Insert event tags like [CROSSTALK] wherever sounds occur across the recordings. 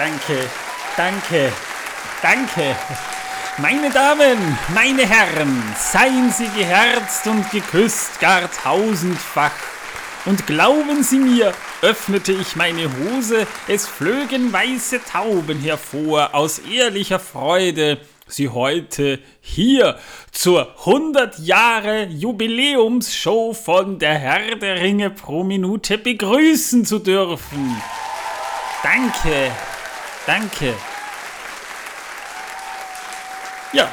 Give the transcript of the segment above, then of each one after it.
Danke, danke, danke. Meine Damen, meine Herren, seien Sie geherzt und geküsst gar tausendfach. Und glauben Sie mir, öffnete ich meine Hose, es flögen weiße Tauben hervor aus ehrlicher Freude, Sie heute hier zur 100 Jahre Jubiläumsshow von der Herr der Ringe pro Minute begrüßen zu dürfen. Danke, danke. Ja,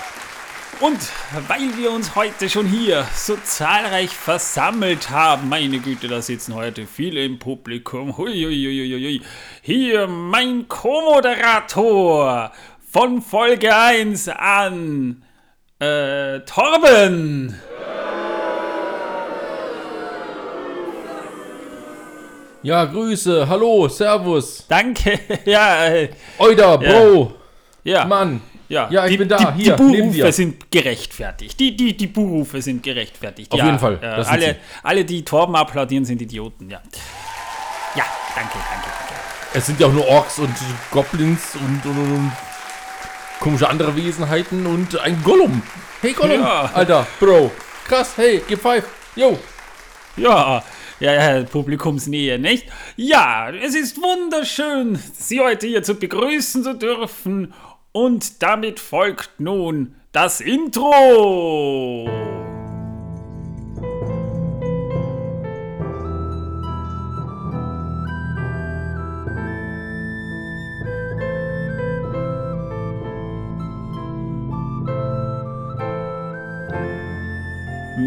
und weil wir uns heute schon hier so zahlreich versammelt haben, meine Güte, da sitzen heute viele im Publikum. Huiuiuiui. Hier mein Co-Moderator von Folge 1 an, äh, Torben. Ja, Grüße, hallo, Servus. Danke, [LAUGHS] ja. Äh, Oida, Bro. Ja. Mann. Ja, Ja, ich die, bin da, die, hier, Die Buhrufe sind gerechtfertigt. Die, die, die Buhrufe sind gerechtfertigt. Auf ja, jeden Fall, Äh, alle, sie. alle, die Torben applaudieren, sind Idioten, ja. Ja, danke, danke, danke. Es sind ja auch nur Orks und Goblins und, und, und, und komische andere Wesenheiten und ein Gollum. Hey Gollum, Ja. Alter, Bro. Krass, hey, five. Yo. Ja, ja, ja, Publikumsnähe, nicht? Ja, es ist wunderschön, Sie heute hier zu begrüßen zu dürfen. Und damit folgt nun das Intro.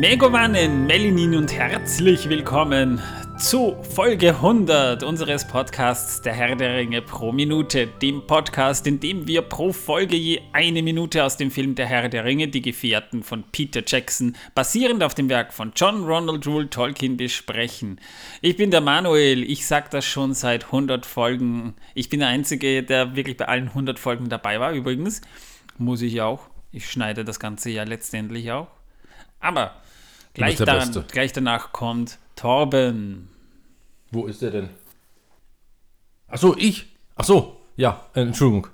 Megowannen, Melinin und herzlich willkommen zu Folge 100 unseres Podcasts Der Herr der Ringe pro Minute, dem Podcast, in dem wir pro Folge je eine Minute aus dem Film Der Herr der Ringe, die Gefährten von Peter Jackson, basierend auf dem Werk von John Ronald Rule Tolkien besprechen. Ich bin der Manuel, ich sag das schon seit 100 Folgen. Ich bin der Einzige, der wirklich bei allen 100 Folgen dabei war, übrigens. Muss ich auch. Ich schneide das Ganze ja letztendlich auch. Aber gleich, daran, gleich danach kommt Torben. Wo ist der denn? Ach so, ich. Ach so, ja, äh, Entschuldigung.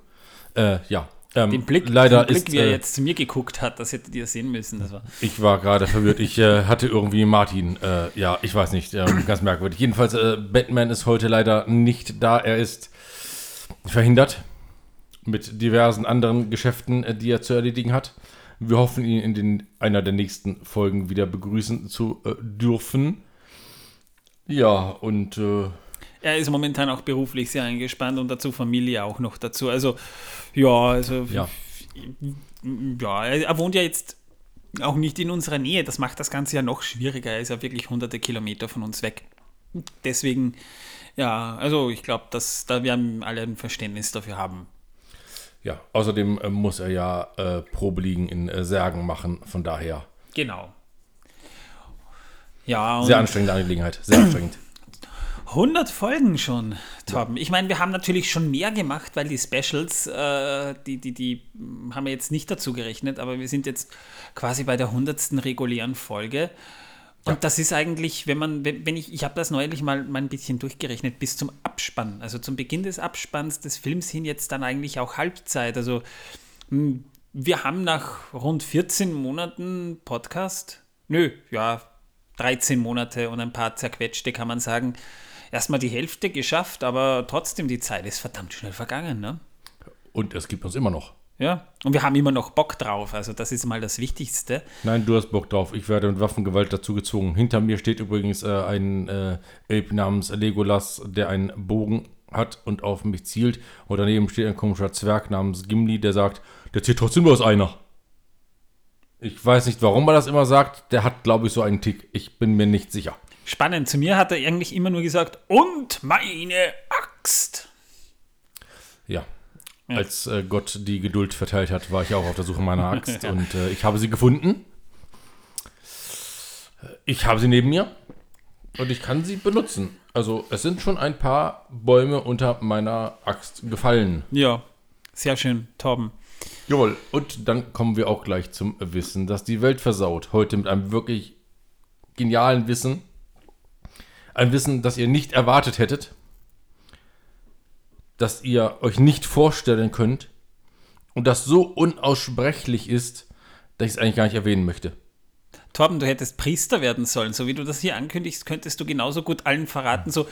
Äh, ja. Ähm, Den Blick, leider den Blick ist, wie er äh, jetzt zu mir geguckt hat, das hättet ihr sehen müssen. Das war Ich war gerade verwirrt. Ich äh, hatte irgendwie Martin. Äh, ja, ich weiß nicht. Ähm, ganz merkwürdig. Jedenfalls, äh, Batman ist heute leider nicht da. Er ist verhindert mit diversen anderen Geschäften, äh, die er zu erledigen hat. Wir hoffen, ihn in den, einer der nächsten Folgen wieder begrüßen zu äh, dürfen. Ja, und äh, er ist momentan auch beruflich sehr eingespannt und dazu Familie auch noch dazu. Also, ja, also, Ja. ja, er wohnt ja jetzt auch nicht in unserer Nähe. Das macht das Ganze ja noch schwieriger. Er ist ja wirklich hunderte Kilometer von uns weg. Deswegen, ja, also ich glaube, dass da wir alle ein Verständnis dafür haben. Ja, außerdem äh, muss er ja äh, Probeliegen in äh, Särgen machen. Von daher Genau. Ja, sehr anstrengende Angelegenheit. Sehr anstrengend. 100 Folgen schon, Torben. Ich meine, wir haben natürlich schon mehr gemacht, weil die Specials, äh, die, die, die haben wir jetzt nicht dazu gerechnet, aber wir sind jetzt quasi bei der 100. regulären Folge. Und Ja. das ist eigentlich, wenn man, wenn, wenn ich, ich habe das neulich mal, mal ein bisschen durchgerechnet, bis zum Abspann, also zum Beginn des Abspanns des Films hin jetzt dann eigentlich auch Halbzeit. Also mh, wir haben nach rund 14 Monaten Podcast, nö, ja, 13 Monate und ein paar zerquetschte, kann man sagen, erstmal die Hälfte geschafft, aber trotzdem, die Zeit ist verdammt schnell vergangen, ne? Und es gibt uns immer noch. Ja, und wir haben immer noch Bock drauf, also das ist mal das Wichtigste. Nein, du hast Bock drauf. Ich werde mit Waffengewalt dazu gezwungen. Hinter mir steht übrigens äh, ein äh, Ape namens Legolas, der einen Bogen hat und auf mich zielt. Und daneben steht ein komischer Zwerg namens Gimli, der sagt, der zählt trotzdem bloß einer. Ich weiß nicht, warum er das immer sagt. Der hat, glaube ich, so einen Tick. Ich bin mir nicht sicher. Spannend, zu mir hat er eigentlich immer nur gesagt, und meine Axt. Ja. Als äh, Gott die Geduld verteilt hat, war ich auch auf der Suche meiner [LAUGHS] Axt. Und äh, ich habe sie gefunden. Ich habe sie neben mir. Und ich kann sie benutzen. Also es sind schon ein paar Bäume unter meiner Axt gefallen. Ja, sehr schön, Torben. Jawohl. Und dann kommen wir auch gleich zum Wissen, das die Welt versaut. Heute mit einem wirklich genialen Wissen. Ein Wissen, das ihr nicht erwartet hättet. Das ihr euch nicht vorstellen könnt und das so unaussprechlich ist, dass ich es eigentlich gar nicht erwähnen möchte. Torben, du hättest Priester werden sollen. So wie du das hier ankündigst, könntest du genauso gut allen verraten, so.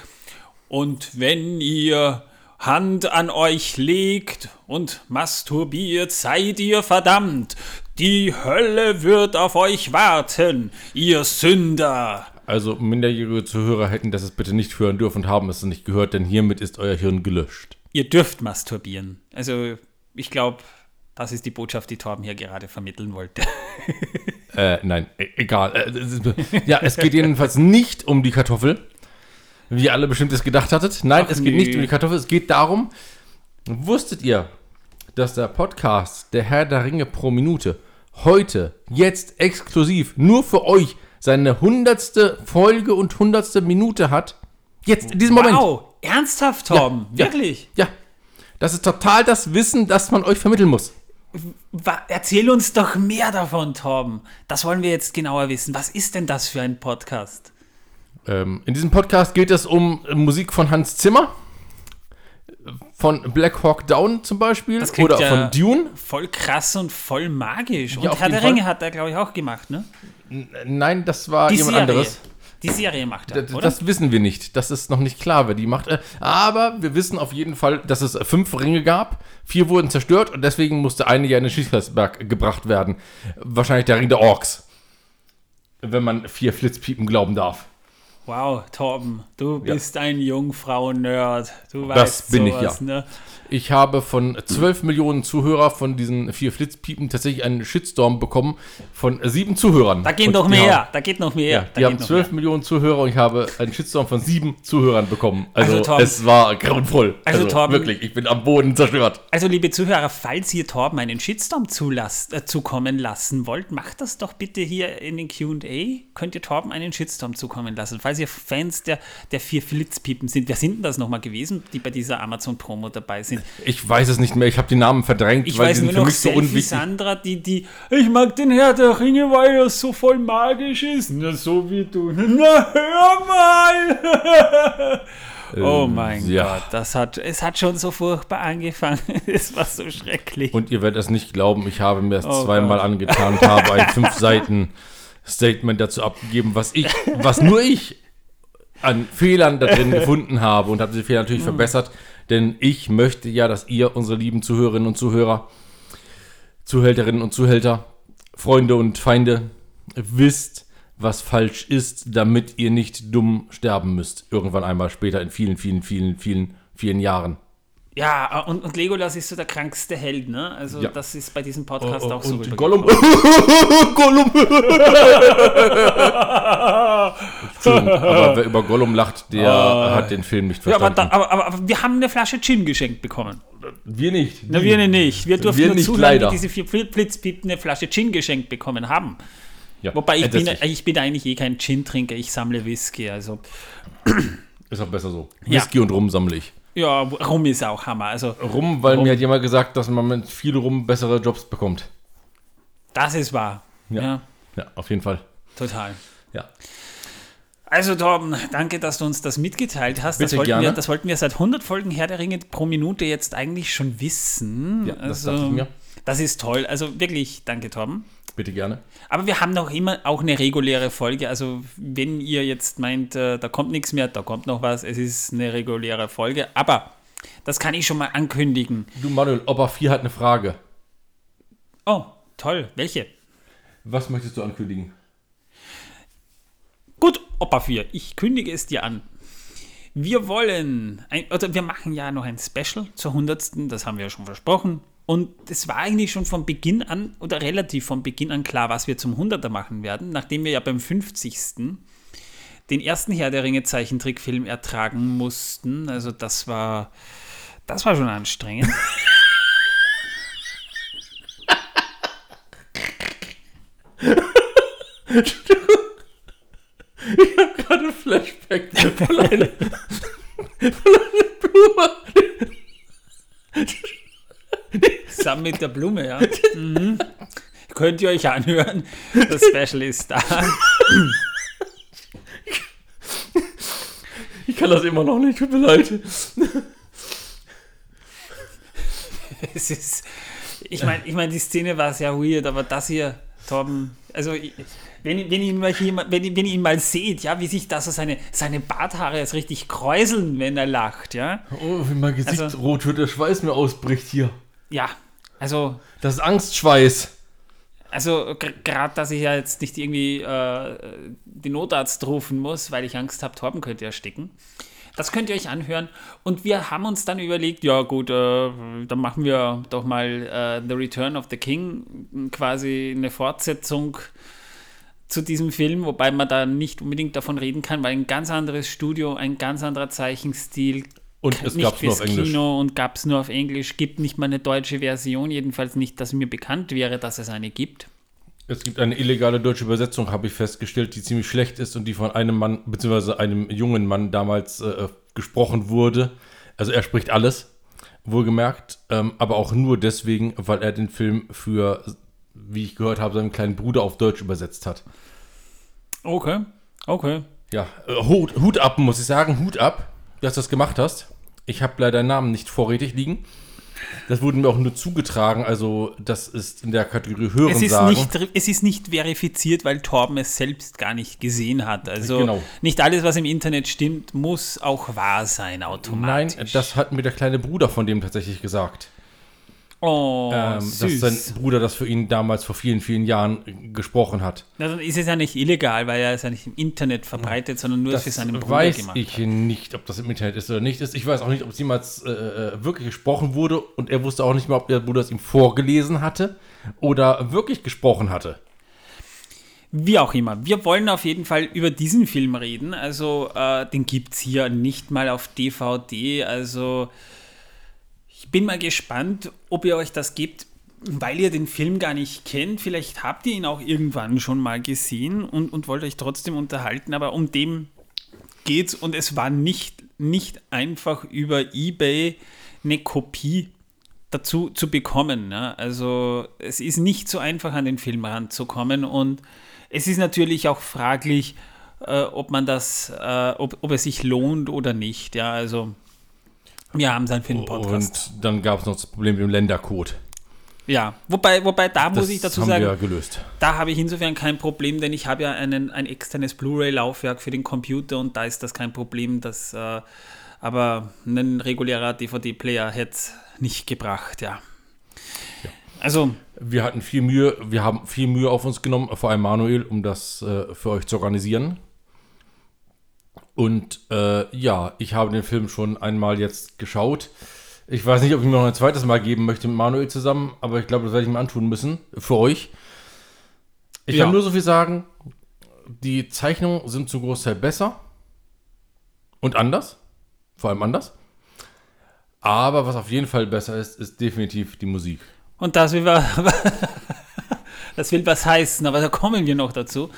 Und wenn ihr Hand an euch legt und masturbiert, seid ihr verdammt. Die Hölle wird auf euch warten, ihr Sünder. Also minderjährige Zuhörer hätten das bitte nicht hören dürfen und haben es nicht gehört, denn hiermit ist euer Hirn gelöscht. Ihr dürft masturbieren. Also, ich glaube, das ist die Botschaft, die Torben hier gerade vermitteln wollte. [LAUGHS] Äh, nein, e egal. Äh, ja, es geht jedenfalls nicht um die Kartoffel, wie ihr alle bestimmt es gedacht hattet. Nein, Ach, es geht nö. nicht um die Kartoffel, es geht darum, wusstet ihr, dass der Podcast Der Herr der Ringe pro Minute heute, jetzt exklusiv, nur für euch seine hundertste Folge und hundertste Minute hat? Jetzt, in diesem Moment. Wow, ernsthaft, Torben? Ja. Wirklich? Ja, das ist total das Wissen, das man euch vermitteln muss. Erzähl uns doch mehr davon, Torben. Das wollen wir jetzt genauer wissen. Was ist denn das für ein Podcast? Ähm, in diesem Podcast geht es um Musik von Hans Zimmer, von Black Hawk Down zum Beispiel, Das oder ja- von Dune. Voll krass und voll magisch. Und auf Herr der Fall. Ringe hat er, glaube ich, auch gemacht, ne? Nein, das war Die jemand Serie. anderes. Die Serie macht er, D- oder? Das wissen wir nicht. Das ist noch nicht klar, wer die macht. Äh, Aber wir wissen auf jeden Fall, dass es fünf Ringe gab. Vier wurden zerstört und deswegen musste eine ja in den Schießkreisberg gebracht werden. Wahrscheinlich der Ring der Orks. Wenn man vier Flitzpiepen glauben darf. Wow, Torben, du Ja. bist ein Jungfrau-Nerd. Du Das weißt bin ich, sowas, ja. Ne? Ich habe von 12 Millionen Zuhörer von diesen vier Flitzpiepen tatsächlich einen Shitstorm bekommen von sieben Zuhörern. Da geht Und noch mehr. Haben, da geht noch mehr. ja, da die haben noch 12 Millionen Zuhörer und ich habe einen Shitstorm von sieben Zuhörern bekommen. Also, Also, Torben- es war grauenvoll. Also, Torben- wirklich, ich bin am Boden zerstört. Also, liebe Zuhörer, falls ihr Torben einen Shitstorm zulasst, äh, zukommen lassen wollt, macht das doch bitte hier in den QA. Könnt ihr Torben einen Shitstorm zukommen lassen. Falls ihr Fans der, der vier Flitzpiepen sind. Wer sind denn das nochmal gewesen, die bei dieser Amazon-Promo dabei sind? Ich weiß es nicht mehr, ich habe die Namen verdrängt, Ich weil weiß die nur sind für noch mich so unwichtig. Sandra, die, die, ich mag den Herr der Ringe, weil er so voll magisch ist. Na, so wie du. Na, hör mal! [LAUGHS] oh mein Ähm, ja. Gott, das hat, es hat schon so furchtbar angefangen. [LAUGHS] Es war so schrecklich. Und ihr werdet es nicht glauben, ich habe mir das Oh zweimal Gott. angetan und habe ein [LAUGHS] fünf Seiten Statement dazu abgegeben, was ich, was nur ich an Fehlern da drin [LAUGHS] gefunden habe und habe diese Fehler natürlich verbessert, denn ich möchte ja, dass ihr, unsere lieben Zuhörerinnen und Zuhörer, Zuhälterinnen und Zuhälter, Freunde und Feinde, wisst, was falsch ist, damit ihr nicht dumm sterben müsst. Irgendwann einmal später in vielen, vielen, vielen, vielen, vielen Jahren. Ja, und, und Legolas ist so der krankste Held, ne? Also Ja. das ist bei diesem Podcast auch so. und. Gollum. [LAUGHS] [LAUGHS] Gollum. Aber wer über Gollum lacht, der hat den Film nicht Ja, aber, verstanden. da, aber, aber, aber wir haben eine Flasche Gin geschenkt bekommen. wir nicht. Na, wir nicht. Wir durften Wir nur nicht, zuhören, leider. wie diese vier Blitzpiepen eine Flasche Gin geschenkt bekommen haben. Ja, Wobei ich bin, ich bin eigentlich eh kein Gin-Trinker, ich sammle Whisky. Also, Ist auch besser so. Ja. Whisky und Rum sammle ich. Ja, Rum ist auch Hammer. Also, Rum, weil Rum. mir hat jemand gesagt, dass man mit viel Rum bessere Jobs bekommt. das ist wahr. Ja. Ja, Ja, auf jeden Fall. total. Ja. Also, Torben, danke, dass du uns das mitgeteilt hast. das, Bitte wollten gerne. Wir, das wollten wir seit 100 Folgen Herr der Ringe pro Minute jetzt eigentlich schon wissen. Ja, das also, dachte ich mir. Das ist toll. Also wirklich, danke, Torben. Bitte gerne. Aber wir haben noch immer auch eine reguläre Folge. Also, wenn ihr jetzt meint, äh, da kommt nichts mehr, da kommt noch was, es ist eine reguläre Folge. Aber das kann ich schon mal ankündigen. Du, Manuel, Opa 4 hat eine Frage. Oh, toll. Welche? Was möchtest du ankündigen? Gut, Opa 4, ich kündige es dir an. Wir wollen, ein, oder wir machen ja noch ein Special zur 100. Das haben wir ja schon versprochen. Und es war eigentlich schon von Beginn an, oder relativ von Beginn an klar, was wir zum 100er machen werden, nachdem wir ja beim 50. den ersten Herr der Ringe Zeichentrickfilm ertragen mussten. Also das war, das war schon anstrengend. [LAUGHS] Gerade Flashback von einer, von einer Blume. Zusammen mit der Blume, ja. Mhm. Könnt ihr euch anhören. Das Special ist da. Ich kann das immer noch nicht, tut mir leid. es ist, ich meine, ich mein, die Szene war sehr weird, aber das hier, Torben, also wenn, wenn, ihn mal hier, wenn, wenn ihr ihn mal seht, ja, wie sich da so seine, seine Barthaare jetzt richtig kräuseln, wenn er lacht, ja. Oh, wie mein Gesicht Also- rot wird, der Schweiß mir ausbricht hier. Ja, also, Das ist Angstschweiß. also gerade, dass ich ja jetzt nicht irgendwie äh, den Notarzt rufen muss, weil ich Angst habe, Torben könnte ersticken. Das könnt ihr euch anhören. Und wir haben uns dann überlegt, ja gut, äh, dann machen wir doch mal äh, The Return of the King, quasi eine Fortsetzung zu diesem Film, wobei man da nicht unbedingt davon reden kann, weil ein ganz anderes Studio, ein ganz anderer Zeichenstil, Und es nicht gab's nur auf Englisch. Kino und gab es nur auf Englisch, gibt nicht mal eine deutsche Version, jedenfalls nicht, dass mir bekannt wäre, dass es eine gibt. Es gibt eine illegale deutsche Übersetzung, habe ich festgestellt, die ziemlich schlecht ist und die von einem Mann, beziehungsweise einem jungen Mann damals äh, gesprochen wurde. Also er spricht alles, wohlgemerkt, ähm, aber auch nur deswegen, weil er den Film für, wie ich gehört habe, seinem kleinen Bruder auf Deutsch übersetzt hat. Okay, okay. Ja, äh, Hut, Hut ab, muss ich sagen, Hut ab, dass du das gemacht hast. Ich habe leider deinen Namen nicht vorrätig liegen. Das wurde mir auch nur zugetragen, also das ist in der Kategorie Es Hören ist, nicht, es ist nicht verifiziert, weil Torben es selbst gar nicht gesehen hat. Also Genau. nicht alles, was im Internet stimmt, muss auch wahr sein Nein, automatisch. das hat mir der kleine Bruder von dem tatsächlich gesagt. Oh, ähm, dass süß. sein Bruder das für ihn damals vor vielen, vielen Jahren äh, gesprochen hat. Na, dann ist es ja nicht illegal, weil er es ja nicht im Internet verbreitet, sondern nur Das für seinen Bruder weiß gemacht ich hat. nicht, ob das im Internet ist oder nicht ist. Ich weiß auch nicht, ob es jemals äh, äh, wirklich gesprochen wurde und er wusste auch nicht mehr, ob der Bruder es ihm vorgelesen hatte oder wirklich gesprochen hatte. Wie auch immer. Wir wollen auf jeden Fall über diesen Film reden. Also, äh, den gibt es hier nicht mal auf DVD. Also, ich bin mal gespannt, ob ihr euch das gibt, weil ihr den Film gar nicht kennt. Vielleicht habt ihr ihn auch irgendwann schon mal gesehen und, und wollt euch trotzdem unterhalten. Aber um dem geht's und es war nicht, nicht einfach über Ebay eine Kopie dazu zu bekommen. Ne? Also es ist nicht so einfach an den Film ranzukommen und es ist natürlich auch fraglich, äh, ob man das, äh, ob, ob es sich lohnt oder nicht. Ja, also wir haben es dann für den Podcast. Und dann gab es noch das Problem mit dem Ländercode. Ja, wobei, wobei da muss Das ich dazu haben sagen, wir gelöst. da habe ich insofern kein Problem, denn ich habe ja einen, ein externes Blu-ray-Laufwerk für den Computer und da ist das kein Problem. Das, äh, aber ein regulärer DVD-Player hätte es nicht gebracht, ja. Also, Wir hatten viel Mühe, wir haben viel Mühe auf uns genommen, vor allem Manuel, um das äh, für euch zu organisieren. Und äh, ja, ich habe den Film schon einmal jetzt geschaut. Ich weiß nicht, ob ich mir noch ein zweites Mal geben möchte mit Manuel zusammen, aber ich glaube, das werde ich mir antun müssen. Für euch. Ich Ja. kann nur so viel sagen. Die Zeichnungen sind zum Großteil besser. Und anders. Vor allem anders. Aber was auf jeden Fall besser ist, ist definitiv die Musik. und das will, [LAUGHS] das will was heißen, aber da kommen wir noch dazu.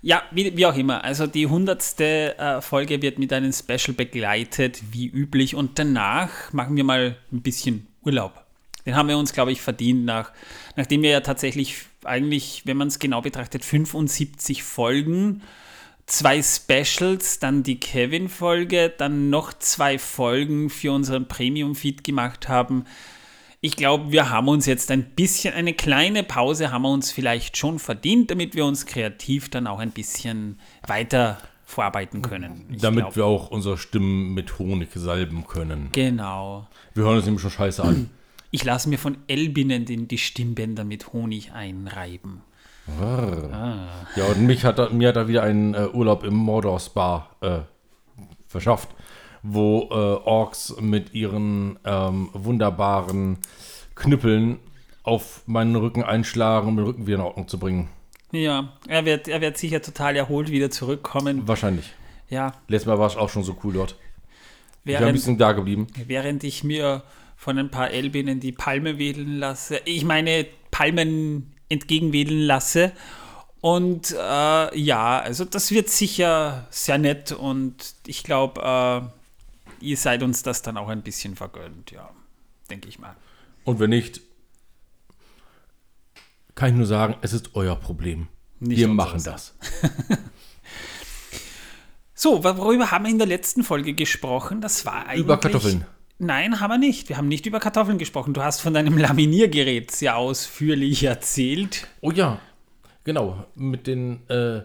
Ja, wie, wie auch immer. Also die hundertste äh, Folge wird mit einem Special begleitet, wie üblich. Und danach machen wir mal ein bisschen Urlaub. Den haben wir uns, glaube ich, verdient, nach, nachdem wir ja tatsächlich eigentlich, wenn man es genau betrachtet, 75 Folgen, zwei Specials, dann die Kevin-Folge, dann noch zwei Folgen für unseren Premium-Feed gemacht haben. Ich glaube, wir haben uns jetzt ein bisschen, eine kleine Pause haben wir uns vielleicht schon verdient, damit wir uns kreativ dann auch ein bisschen weiter vorarbeiten können. Ich Damit glaub. wir auch unsere Stimmen mit Honig salben können. Genau. Wir hören uns nämlich schon scheiße an. Ich lasse mir von Elbinnen den, die Stimmbänder mit Honig einreiben. Ja, und mich hat mir hat er wieder einen äh, Urlaub im Mordor Spa äh, verschafft, wo äh, Orks mit ihren ähm, wunderbaren Knüppeln auf meinen Rücken einschlagen, um den Rücken wieder in Ordnung zu bringen. Ja, er wird, er wird sicher total erholt wieder zurückkommen. Wahrscheinlich. Ja, Letztes Mal war es auch schon so cool dort. Ich bin ein während, bisschen da geblieben. während ich mir von ein paar Elbinnen die Palme wedeln lasse, ich meine Palmen entgegenwedeln lasse. Und äh, ja, also das wird sicher sehr nett und ich glaube, äh, ihr seid uns das dann auch ein bisschen vergönnt, ja, denke ich mal. Und wenn nicht, kann ich nur sagen, es ist euer Problem. Nicht wir machen das. [LAUGHS] So, worüber haben wir in der letzten Folge gesprochen? Das war eigentlich... Über Kartoffeln. Nein, haben wir nicht. Wir haben nicht über Kartoffeln gesprochen. Du hast von deinem Laminiergerät sehr ausführlich erzählt. Oh ja, genau. Mit den äh,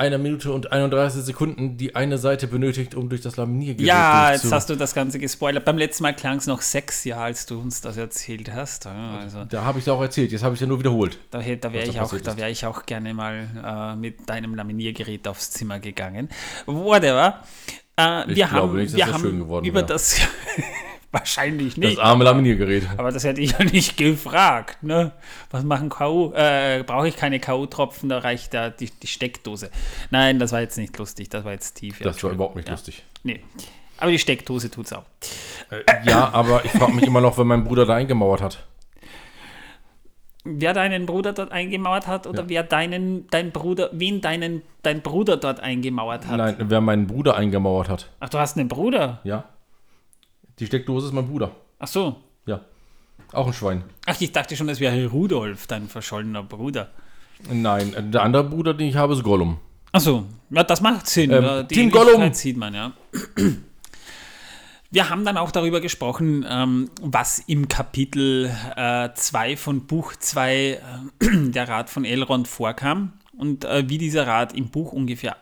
einer Minute und 31 Sekunden, die eine Seite benötigt, um durch das Laminiergerät Ja, jetzt hast du das Ganze gespoilert. Beim letzten Mal klang es noch sechs Jahre, als du uns das erzählt hast. Ja, Also Da habe ich es auch erzählt, jetzt habe ich es ja nur wiederholt. da, da wäre ich, auch, da wär ich auch gerne mal äh, mit deinem Laminiergerät aufs Zimmer gegangen. Whatever. Äh, Ich wir glaube haben, nicht, dass wir das haben schön geworden über wäre. das [LAUGHS] [LAUGHS] wahrscheinlich Das nicht. arme Laminiergerät. Aber das hätte ich ja nicht gefragt. Ne? Was machen K.O.? Äh, Brauche ich keine K.O.-Tropfen, da reicht da die, die Steckdose. Nein, das war jetzt nicht lustig, das war jetzt tief. ja, Das war überhaupt nicht ja. lustig. Nee. Aber die Steckdose tut's auch. Äh, ja, aber ich frage mich immer noch, wenn mein Bruder da eingemauert hat. Wer deinen Bruder dort eingemauert hat oder Ja. wer deinen, dein Bruder, wen deinen, dein Bruder dort eingemauert hat? Nein, wer meinen Bruder eingemauert hat. Ach, du hast einen Bruder? Ja. Die Steckdose ist mein Bruder. Ach so. Ja. Auch ein Schwein. Ach, ich dachte schon, das wäre Rudolf, dein verschollener Bruder. Nein, äh, der andere Bruder, den ich habe, ist Gollum. Ach so, ja, das macht Sinn. Ähm, die Team Gollum. sieht man, ja. Wir haben dann auch darüber gesprochen, ähm, was im Kapitel 2 von Buch 2 äh, [CLEARS THROAT] der Rat von Elrond vorkam und äh, wie dieser Rat im Buch ungefähr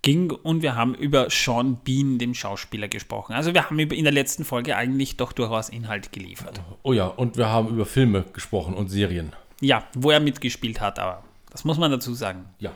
abging. Und wir haben über Sean Bean, dem Schauspieler, gesprochen. Also wir haben in der letzten Folge eigentlich doch durchaus Inhalt geliefert. Oh ja, und wir haben über Filme gesprochen und Serien. Ja, wo er mitgespielt hat, aber das muss man dazu sagen. Ja.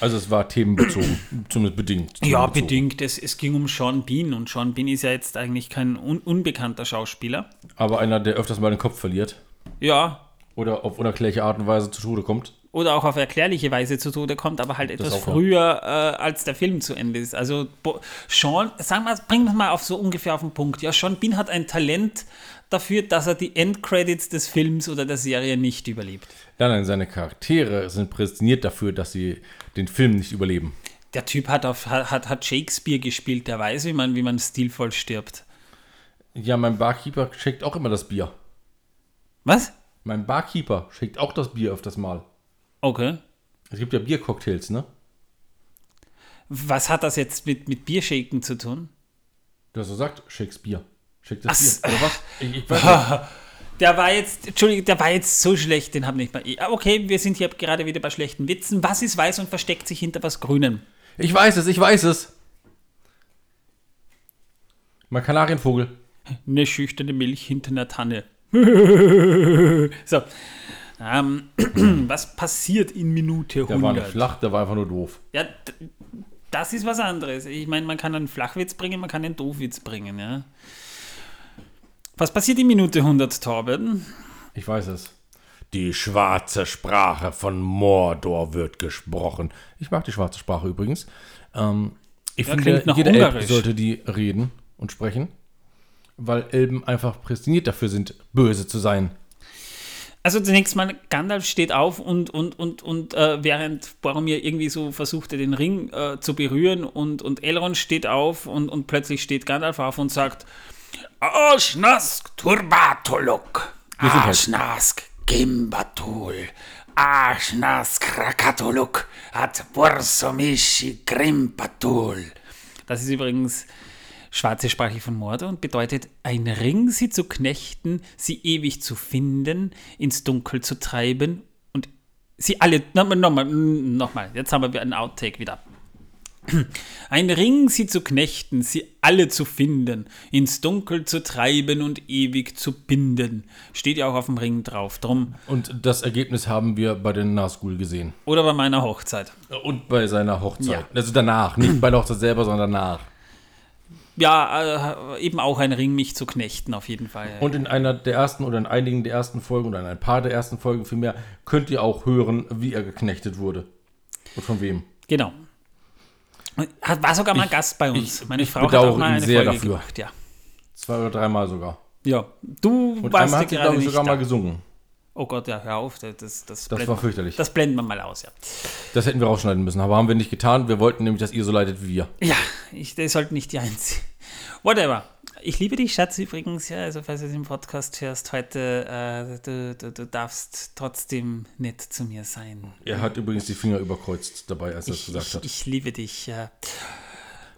Also es war themenbezogen, [CLEARS THROAT] zumindest bedingt. Ja, themenbezogen. bedingt. Es, es ging um Sean Bean und Sean Bean ist ja jetzt eigentlich kein un unbekannter Schauspieler. Aber einer, der öfters mal den Kopf verliert Ja, oder auf unerklärliche Art und Weise zu Tode kommt. Oder auch auf erklärliche Weise zu Tode kommt, aber halt etwas ja. früher, äh, als der Film zu Ende ist. Also Bo Sean, sagen wir, bringen wir mal auf so ungefähr auf den Punkt. Ja, Sean Bean hat ein Talent dafür, dass er die Endcredits des Films oder der Serie nicht überlebt. Nein, nein, seine Charaktere sind prädestiniert dafür, dass sie den Film nicht überleben. Der Typ hat, auf, hat, hat Shakespeare gespielt, der weiß, wie man, wie man stilvoll stirbt. Ja, mein Barkeeper schickt auch immer das Bier. Was? Mein Barkeeper schickt auch das Bier öfters mal. Okay. Es gibt ja Biercocktails, ne? Was hat das jetzt mit, mit Biershaken zu tun? Du hast gesagt, Shakespeare. Schickt das Ach, Bier. Oder was? Ich, ich. [LAUGHS] Der war jetzt, Entschuldigung, der war jetzt so schlecht, den habe ich nicht mal. Ah, Okay, wir sind hier gerade wieder bei schlechten Witzen. Was ist weiß und versteckt sich hinter was Grünem? Ich weiß es, ich weiß es. Mein Kanarienvogel. Eine schüchterne Milch hinter einer Tanne. [LAUGHS] so. Ähm, [CLEARS THROAT] was passiert in Minute Der war nicht 100? flach, der war einfach nur doof. Ja, das ist was anderes. Ich meine, man kann einen Flachwitz bringen, man kann einen Doofwitz bringen, ja. Was passiert in Minute 100, Torben? Ich weiß es. Die schwarze Sprache von Mordor wird gesprochen. Ich mag die schwarze Sprache übrigens. Ähm, ich Ja, finde, jeder Elb sollte die reden und sprechen, weil Elben einfach prädestiniert dafür sind, böse zu sein. Also zunächst mal, Gandalf steht auf und, und, und, und äh, während Boromir irgendwie so versuchte, den Ring äh, zu berühren und, und Elrond steht auf und, und plötzlich steht Gandalf auf und sagt Aschnask Turbatoluk, Gesundheit. Aschnask Gimbatul, Aschnask Krakatoluk, At Bursomishi Grimpatul. Das ist übrigens schwarze Sprache von Mordor und bedeutet, ein Ring sie zu knechten, sie ewig zu finden, ins Dunkel zu treiben und sie alle, nochmal, nochmal, nochmal, jetzt haben wir einen Outtake wieder. Ein Ring sie zu knechten, sie alle zu finden, ins Dunkel zu treiben und ewig zu binden. Steht ja auch auf dem Ring drauf, drum. Und das Ergebnis haben wir bei den Nazgul gesehen. Oder bei meiner Hochzeit. Und bei seiner Hochzeit. Ja. Also danach, nicht bei der Hochzeit selber, sondern danach. Ja, äh, eben auch ein Ring, mich zu knechten, auf jeden Fall. Und in einer der ersten oder in einigen der ersten Folgen oder in ein paar der ersten Folgen vielmehr könnt ihr auch hören, wie er geknechtet wurde. Und von wem. Genau. Hat- War sogar mal Ich- Gast bei uns. ich- Meine ich Frau hat auch mal eine sehr Folge dafür. gemacht, ja. Zwei oder dreimal sogar. Ja, du Und warst einmal ja hat sie, glaube ich, nicht sogar da. mal gesungen. Oh Gott, ja, hör auf. Das, das, das, Das war fürchterlich. Das blenden wir mal aus, ja. Das hätten wir rausschneiden müssen, aber haben wir nicht getan. Wir wollten nämlich, dass ihr so leidet wie wir. Ja, ich, halt nicht die Einzige. Whatever. Ich liebe dich, Schatz, übrigens, ja. Also, falls du es im Podcast hörst, heute, äh, du, du, du darfst trotzdem nett zu mir sein. Er hat übrigens die Finger überkreuzt dabei, als er Ich, gesagt hat. ich liebe dich, ja.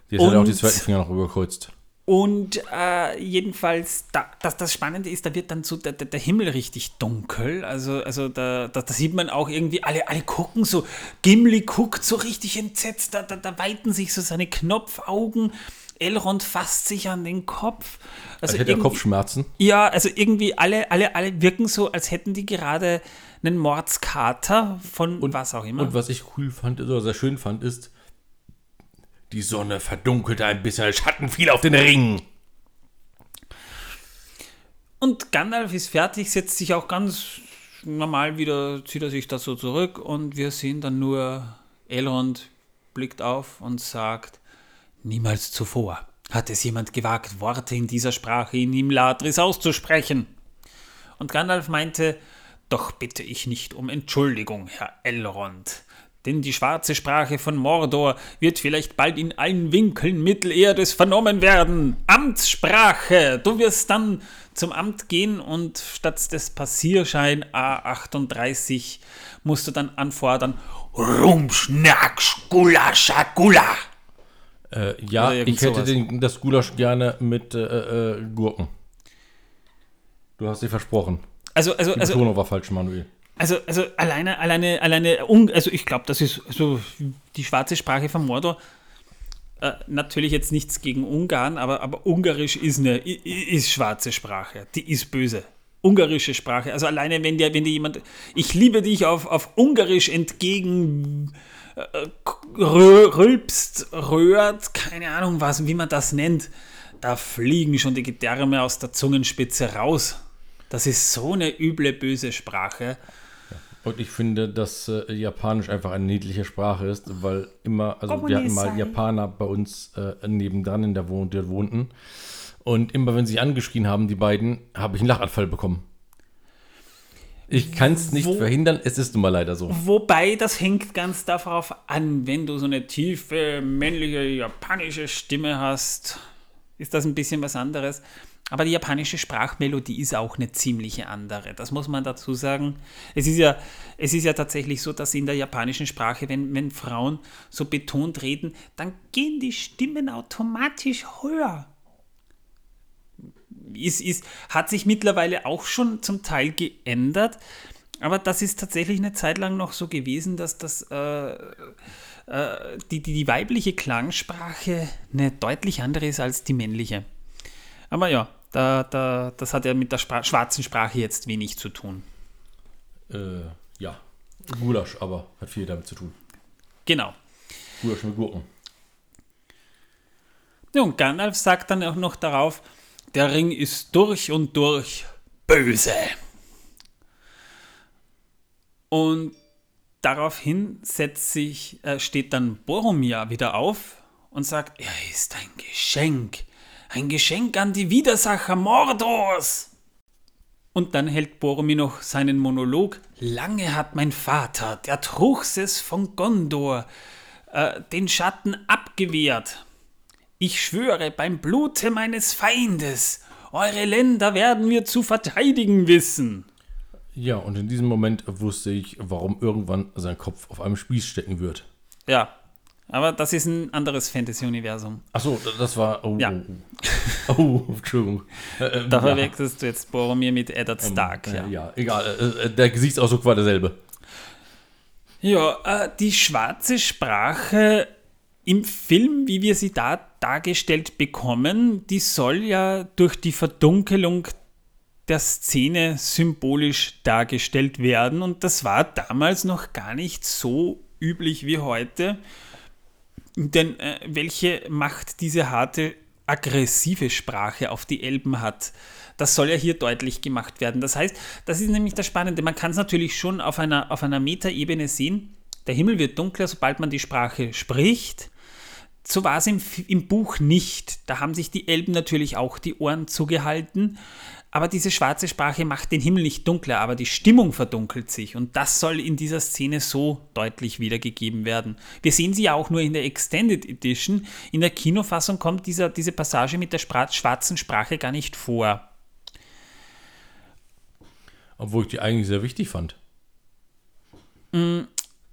Jetzt hat er auch die und- zweiten Finger noch überkreuzt. Und äh, jedenfalls, da, das, das Spannende ist, da wird dann so der, der, der Himmel richtig dunkel. Also, also da, da, da, sieht man auch irgendwie, alle, alle gucken so, Gimli guckt so richtig entsetzt, da, da, da weiten sich so seine Knopfaugen. Elrond fasst sich an den Kopf. Also hätte er Kopfschmerzen? Ja, also irgendwie alle, alle, alle wirken so, als hätten die gerade einen Mordskater von und, was auch immer. Und was ich cool fand, oder sehr schön fand, ist, die Sonne verdunkelte ein bisschen, Schatten fiel auf den Ring. Und Gandalf ist fertig, setzt sich auch ganz normal wieder, zieht er sich da so zurück und wir sehen dann nur Elrond blickt auf und sagt, niemals zuvor hat es jemand gewagt, Worte in dieser Sprache in Imladris auszusprechen. Und Gandalf meinte, doch bitte ich nicht um Entschuldigung, Herr Elrond denn die schwarze Sprache von Mordor wird vielleicht bald in allen Winkeln Mittelerdes vernommen werden. Amtssprache! Du wirst dann zum Amt gehen und statt des Passierschein A38 musst du dann anfordern Rumschnack, Gulasch, Gula. Äh, ja, ich hätte den, das Gulasch gerne mit äh, äh, Gurken. Du hast dir versprochen. Also, also, Die also. Betonung war falsch, Manuel. Also, also alleine, alleine, alleine, also ich glaube, das ist so die schwarze Sprache von Mordor. Äh, natürlich jetzt nichts gegen Ungarn, aber, aber Ungarisch ist eine ist schwarze Sprache. Die ist böse. Ungarische Sprache. Also alleine, wenn dir, wenn dir jemand, ich liebe dich auf, auf Ungarisch entgegen äh, rülpst, röhrt, keine Ahnung was, wie man das nennt, da fliegen schon die Gedärme aus der Zungenspitze raus. Das ist so eine üble, böse Sprache. Und ich finde, dass äh, Japanisch einfach eine niedliche Sprache ist, weil immer, also wir hatten mal Japaner bei uns äh, nebendran in der Wohnung, die wohnten. Und immer wenn sie angeschrien haben, die beiden, habe ich einen Lachanfall bekommen. Ich kann es nicht Wo, verhindern, es ist nun mal leider so. Wobei, das hängt ganz darauf an, wenn du so eine tiefe, männliche, japanische Stimme hast, ist das ein bisschen was anderes. Aber die japanische Sprachmelodie ist auch eine ziemliche andere. Das muss man dazu sagen. Es ist ja, es ist ja tatsächlich so, dass in der japanischen Sprache, wenn, wenn Frauen so betont reden, dann gehen die Stimmen automatisch höher. Ist, ist, hat sich mittlerweile auch schon zum Teil geändert. Aber das ist tatsächlich eine Zeit lang noch so gewesen, dass das, äh, äh, die, die, die weibliche Klangsprache eine deutlich andere ist als die männliche. Aber ja, da, da, das hat ja mit der Spra schwarzen Sprache jetzt wenig zu tun. Äh, ja, Gulasch, aber hat viel damit zu tun. Genau. Gulasch mit Gurken. Ja, und Gandalf sagt dann auch noch darauf, der Ring ist durch und durch böse. Und daraufhin setzt sich, äh, steht dann Boromir wieder auf und sagt, er ist ein Geschenk ein Geschenk an die Widersacher Mordors. Und dann hält Boromir noch seinen Monolog. Lange hat mein Vater, der Truchsess von Gondor, äh, den Schatten abgewehrt. Ich schwöre beim Blute meines Feindes, eure Länder werden wir zu verteidigen wissen. Ja, und in diesem Moment wusste ich, warum irgendwann sein Kopf auf einem Spieß stecken wird. Ja, aber das ist ein anderes Fantasy-Universum. Achso, das war. Oh, ja. oh, oh, Entschuldigung. [LAUGHS] Äh, äh, da verwechselst du jetzt Boromir mit Eddard ähm, Stark. Ähm, ja. ja, egal. Äh, der Gesichtsausdruck war derselbe. Ja, äh, die schwarze Sprache im Film, wie wir sie da dargestellt bekommen, die soll ja durch die Verdunkelung der Szene symbolisch dargestellt werden. Und das war damals noch gar nicht so üblich wie heute. Denn äh, welche Macht diese harte, aggressive Sprache auf die Elben hat, das soll ja hier deutlich gemacht werden. Das heißt, das ist nämlich das Spannende. Man kann es natürlich schon auf einer, auf einer Metaebene sehen. Der Himmel wird dunkler, sobald man die Sprache spricht. So war es im, im Buch nicht. Da haben sich die Elben natürlich auch die Ohren zugehalten. Aber diese schwarze Sprache macht den Himmel nicht dunkler, aber die Stimmung verdunkelt sich. Und das soll in dieser Szene so deutlich wiedergegeben werden. Wir sehen sie ja auch nur in der Extended Edition. In der Kinofassung kommt dieser, diese Passage mit der schwarzen Sprache gar nicht vor. Obwohl ich die eigentlich sehr wichtig fand. Mm,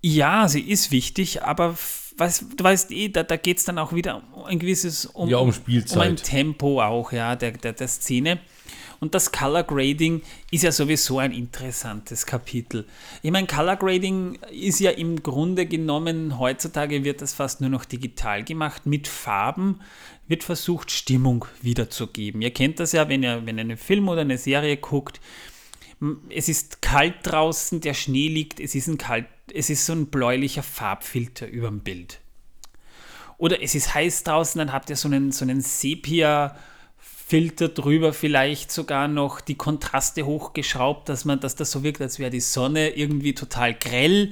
ja, sie ist wichtig, aber weiß, du weißt eh, da, da geht es dann auch wieder um ein gewisses um, ja, um Spielzeit. Um ein Tempo auch, ja, der, der, der Szene. Und das Color Grading ist ja sowieso ein interessantes Kapitel. Ich meine, Color Grading ist ja im Grunde genommen, heutzutage wird das fast nur noch digital gemacht. Mit Farben wird versucht, Stimmung wiederzugeben. Ihr kennt das ja, wenn ihr, wenn ihr einen Film oder eine Serie guckt. Es ist kalt draußen, der Schnee liegt, es ist, ein kalt, es ist so ein bläulicher Farbfilter über dem Bild. Oder es ist heiß draußen, dann habt ihr so einen, so einen Sepia- Filter drüber, vielleicht sogar noch die Kontraste hochgeschraubt, dass man, dass das so wirkt, als wäre die Sonne irgendwie total grell.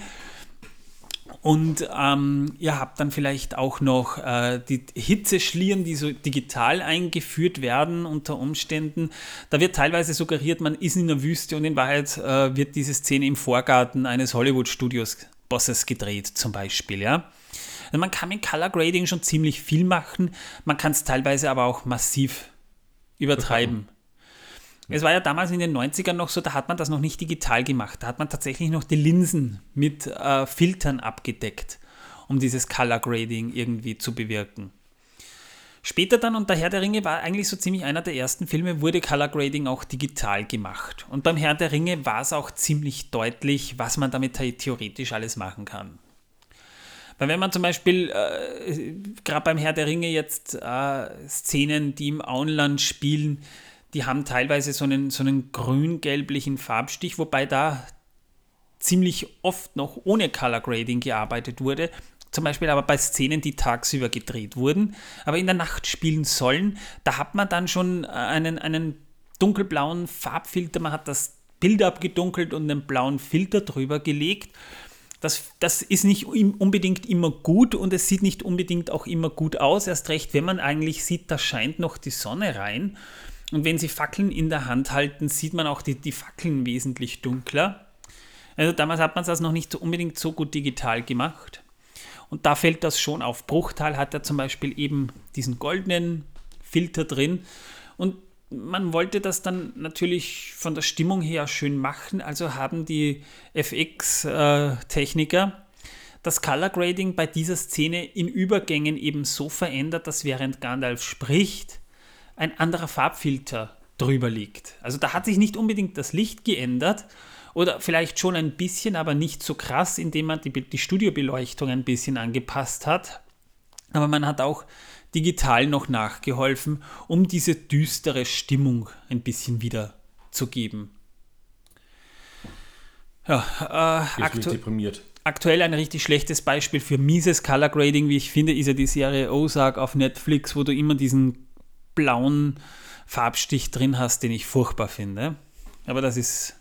Und ähm, ihr habt dann vielleicht auch noch äh, die Hitzeschlieren, die so digital eingeführt werden unter Umständen. Da wird teilweise suggeriert, man ist in der Wüste und in Wahrheit äh, wird diese Szene im Vorgarten eines Hollywood-Studios Bosses gedreht, zum Beispiel. Ja? Also man kann mit Color Grading schon ziemlich viel machen, man kann es teilweise aber auch massiv übertreiben. Es war ja damals in den 90ern noch so, da hat man das noch nicht digital gemacht. Da hat man tatsächlich noch die Linsen mit äh, Filtern abgedeckt, um dieses Color Grading irgendwie zu bewirken. Später dann, und der Herr der Ringe war eigentlich so ziemlich einer der ersten Filme, wurde Color Grading auch digital gemacht. Und beim Herr der Ringe war es auch ziemlich deutlich, was man damit theoretisch alles machen kann. Weil wenn man zum Beispiel, äh, gerade beim Herr der Ringe jetzt äh, Szenen, die im Auenland spielen, die haben teilweise so einen, so einen grün-gelblichen Farbstich, wobei da ziemlich oft noch ohne Color Grading gearbeitet wurde. Zum Beispiel aber bei Szenen, die tagsüber gedreht wurden, aber in der Nacht spielen sollen, da hat man dann schon einen, einen dunkelblauen Farbfilter, man hat das Bild abgedunkelt und einen blauen Filter drüber gelegt das, das ist nicht unbedingt immer gut und es sieht nicht unbedingt auch immer gut aus. Erst recht, wenn man eigentlich sieht, da scheint noch die Sonne rein. Und wenn sie Fackeln in der Hand halten, sieht man auch die, die Fackeln wesentlich dunkler. Also damals hat man das noch nicht so unbedingt so gut digital gemacht. Und da fällt das schon auf. Bruchtal hat ja zum Beispiel eben diesen goldenen Filter drin. Und man wollte das dann natürlich von der Stimmung her schön machen, also haben die FX-Techniker das Color Grading bei dieser Szene in Übergängen eben so verändert, dass während Gandalf spricht, ein anderer Farbfilter drüber liegt. Also da hat sich nicht unbedingt das Licht geändert oder vielleicht schon ein bisschen, aber nicht so krass, indem man die, die Studiobeleuchtung ein bisschen angepasst hat. Aber man hat auch digital noch nachgeholfen, um diese düstere Stimmung ein bisschen wiederzugeben. Ja, äh, aktu deprimiert. aktuell ein richtig schlechtes Beispiel für mieses Color Grading, wie ich finde, ist ja die Serie Ozark auf Netflix, wo du immer diesen blauen Farbstich drin hast, den ich furchtbar finde. Aber das ist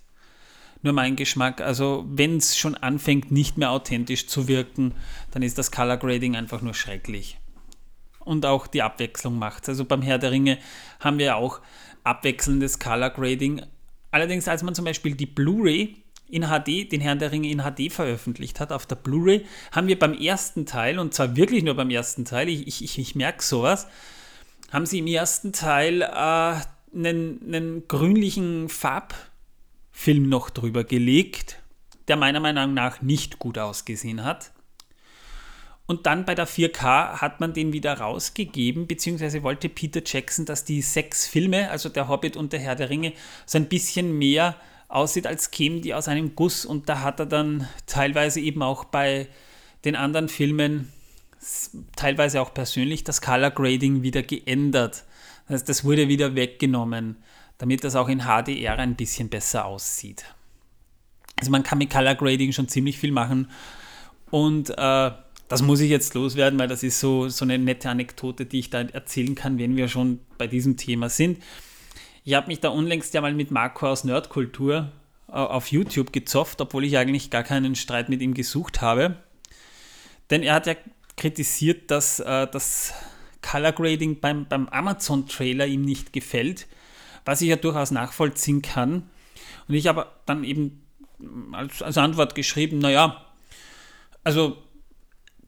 nur mein Geschmack. Also wenn es schon anfängt, nicht mehr authentisch zu wirken, dann ist das Color Grading einfach nur schrecklich und auch die Abwechslung macht. Also beim Herr der Ringe haben wir auch abwechselndes Color Grading. Allerdings, als man zum Beispiel die Blu-ray in HD, den Herrn der Ringe in HD veröffentlicht hat, auf der Blu-ray, haben wir beim ersten Teil, und zwar wirklich nur beim ersten Teil, ich, ich, ich merke sowas, haben sie im ersten Teil äh, einen, einen grünlichen Farbfilm noch drüber gelegt, der meiner Meinung nach nicht gut ausgesehen hat. Und dann bei der 4K hat man den wieder rausgegeben, beziehungsweise wollte Peter Jackson, dass die sechs Filme, also der Hobbit und der Herr der Ringe, so ein bisschen mehr aussieht, als kämen die aus einem Guss. Und da hat er dann teilweise eben auch bei den anderen Filmen, teilweise auch persönlich, das Color Grading wieder geändert. Das heißt, das wurde wieder weggenommen, damit das auch in HDR ein bisschen besser aussieht. Also man kann mit Color Grading schon ziemlich viel machen. Und äh, das muss ich jetzt loswerden, weil das ist so, so eine nette Anekdote, die ich da erzählen kann, wenn wir schon bei diesem Thema sind. Ich habe mich da unlängst ja mal mit Marco aus Nerdkultur äh, auf YouTube gezofft, obwohl ich eigentlich gar keinen Streit mit ihm gesucht habe. Denn er hat ja kritisiert, dass äh, das Color Grading beim, beim Amazon-Trailer ihm nicht gefällt, was ich ja durchaus nachvollziehen kann. Und ich habe dann eben als, als Antwort geschrieben, naja, also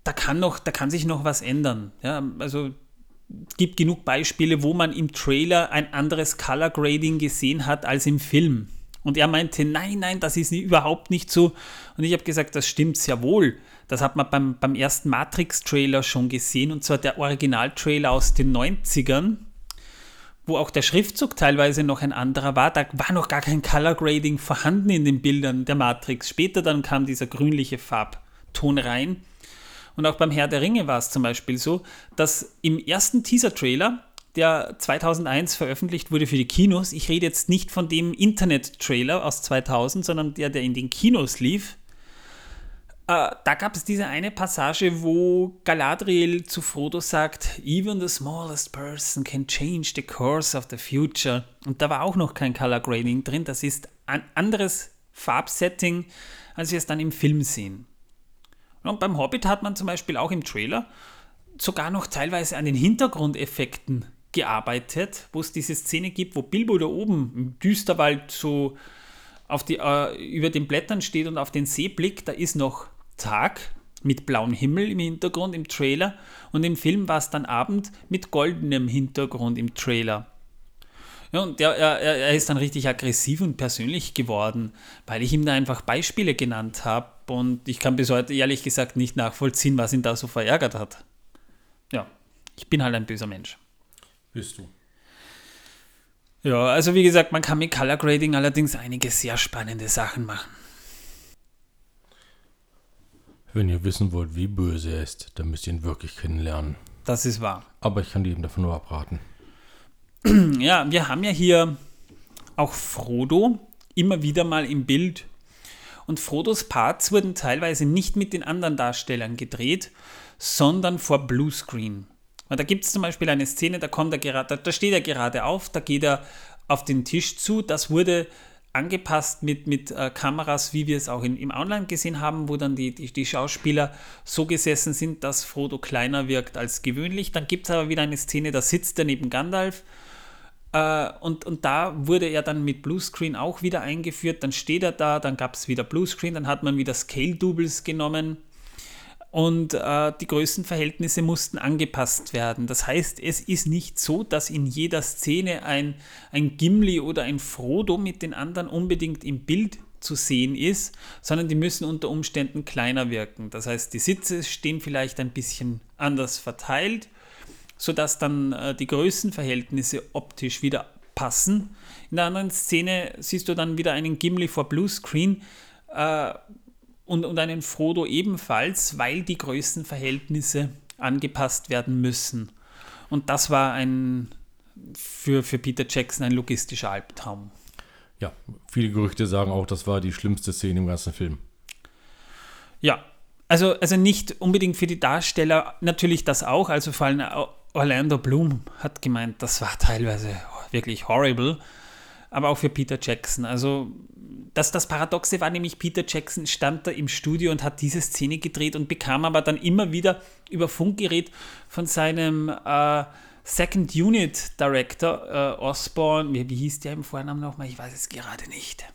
da kann noch, da kann sich noch was ändern. Ja, also gibt genug Beispiele, wo man im Trailer ein anderes Color Grading gesehen hat als im Film. Und er meinte, nein, nein, das ist überhaupt nicht so. Und ich habe gesagt, das stimmt sehr wohl. Das hat man beim, beim ersten Matrix-Trailer schon gesehen, und zwar der Original-Trailer aus den 90ern, wo auch der Schriftzug teilweise noch ein anderer war. Da war noch gar kein Color Grading vorhanden in den Bildern der Matrix. Später dann kam dieser grünliche Farbton rein. Und auch beim Herr der Ringe war es zum Beispiel so, dass im ersten Teaser-Trailer der 2001 veröffentlicht wurde für die Kinos. Ich rede jetzt nicht von dem Internet-Trailer aus 2000, sondern der, der in den Kinos lief. Äh, da gab es diese eine Passage, wo Galadriel zu Frodo sagt, Even the smallest person can change the course of the future. Und da war auch noch kein Color Grading drin. Das ist ein anderes Farbsetting, als wir es dann im Film sehen. Und beim Hobbit hat man zum Beispiel auch im Trailer sogar noch teilweise an den Hintergrundeffekten gearbeitet, wo es diese Szene gibt, wo Bilbo da oben im Düsterwald so auf die, äh, über den Blättern steht und auf den See blickt, da ist noch Tag mit blauem Himmel im Hintergrund im Trailer. Und im Film war es dann Abend mit goldenem Hintergrund im Trailer. Ja, und der, er, er ist dann richtig aggressiv und persönlich geworden, weil ich ihm da einfach Beispiele genannt habe und ich kann bis heute ehrlich gesagt nicht nachvollziehen, was ihn da so verärgert hat. Ja, ich bin halt ein böser Mensch. Bist du. Ja, also wie gesagt, man kann mit Color Grading allerdings einige sehr spannende Sachen machen. Wenn ihr wissen wollt, wie böse er ist, dann müsst ihr ihn wirklich kennenlernen. Das ist wahr. Aber ich kann dir eben davon nur abraten. [CLEARS THROAT] Ja, wir haben ja hier auch Frodo immer wieder mal im Bild. Und Frodos Parts wurden teilweise nicht mit den anderen Darstellern gedreht, sondern vor Bluescreen. Und da gibt es zum Beispiel eine Szene, da kommt er gerade, da steht er gerade auf, da geht er auf den Tisch zu. Das wurde angepasst mit, mit äh, Kameras, wie wir es auch in, im Online gesehen haben, wo dann die, die, die, Schauspieler so gesessen sind, dass Frodo kleiner wirkt als gewöhnlich. Dann gibt es aber wieder eine Szene, da sitzt er neben Gandalf. Äh, und, und da wurde er dann mit Bluescreen auch wieder eingeführt. Dann steht er da, dann gab es wieder Bluescreen, dann hat man wieder Scale-Doubles genommen und äh, die Größenverhältnisse mussten angepasst werden. Das heißt, es ist nicht so, dass in jeder Szene ein, ein Gimli oder ein Frodo mit den anderen unbedingt im Bild zu sehen ist, sondern die müssen unter Umständen kleiner wirken. Das heißt, die Sitze stehen vielleicht ein bisschen anders verteilt, sodass dann äh, die Größenverhältnisse optisch wieder passen. In der anderen Szene siehst du dann wieder einen Gimli vor Bluescreen. Äh, und, und einen Frodo ebenfalls, weil die Größenverhältnisse angepasst werden müssen. Und das war ein für, für Peter Jackson ein logistischer Albtraum. Ja, viele Gerüchte sagen auch, das war die schlimmste Szene im ganzen Film. Ja, also, also nicht unbedingt für die Darsteller, natürlich das auch. Also vor allem Orlando Bloom hat gemeint, das war teilweise wirklich horrible. Aber auch für Peter Jackson. Also das, das Paradoxe war nämlich, Peter Jackson stand da im Studio und hat diese Szene gedreht und bekam aber dann immer wieder über Funkgerät von seinem äh, Second Unit Director äh, Osborne, wie, wie hieß der im Vornamen nochmal? Ich weiß es gerade nicht.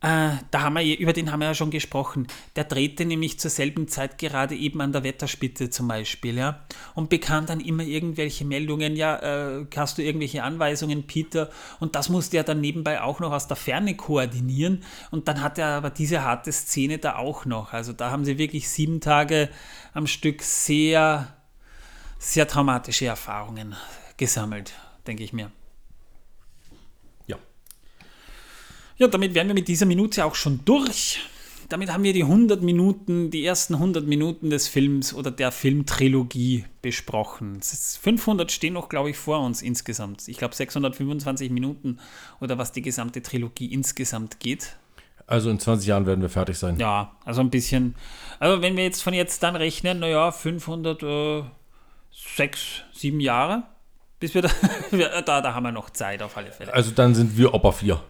Äh, da haben wir, über den haben wir ja schon gesprochen. Der drehte nämlich zur selben Zeit gerade eben an der Wetterspitze zum Beispiel, ja, und bekam dann immer irgendwelche Meldungen, ja, äh, hast du irgendwelche Anweisungen, Peter? Und das musste er dann nebenbei auch noch aus der Ferne koordinieren. Und dann hat er aber diese harte Szene da auch noch. Also da haben sie wirklich sieben Tage am Stück sehr, sehr traumatische Erfahrungen gesammelt, denke ich mir. Ja, damit wären wir mit dieser Minute auch schon durch. Damit haben wir die 100 Minuten, die ersten 100 Minuten des Films oder der Filmtrilogie besprochen. 500 stehen noch, glaube ich, vor uns insgesamt. Ich glaube 625 Minuten oder was die gesamte Trilogie insgesamt geht. Also in 20 Jahren werden wir fertig sein. Ja, also ein bisschen. Also wenn wir jetzt von jetzt dann rechnen, naja, 500, äh, 6, 7 Jahre, bis wir da, [LAUGHS] da, da haben wir noch Zeit auf alle Fälle. Also dann sind wir Opa 4.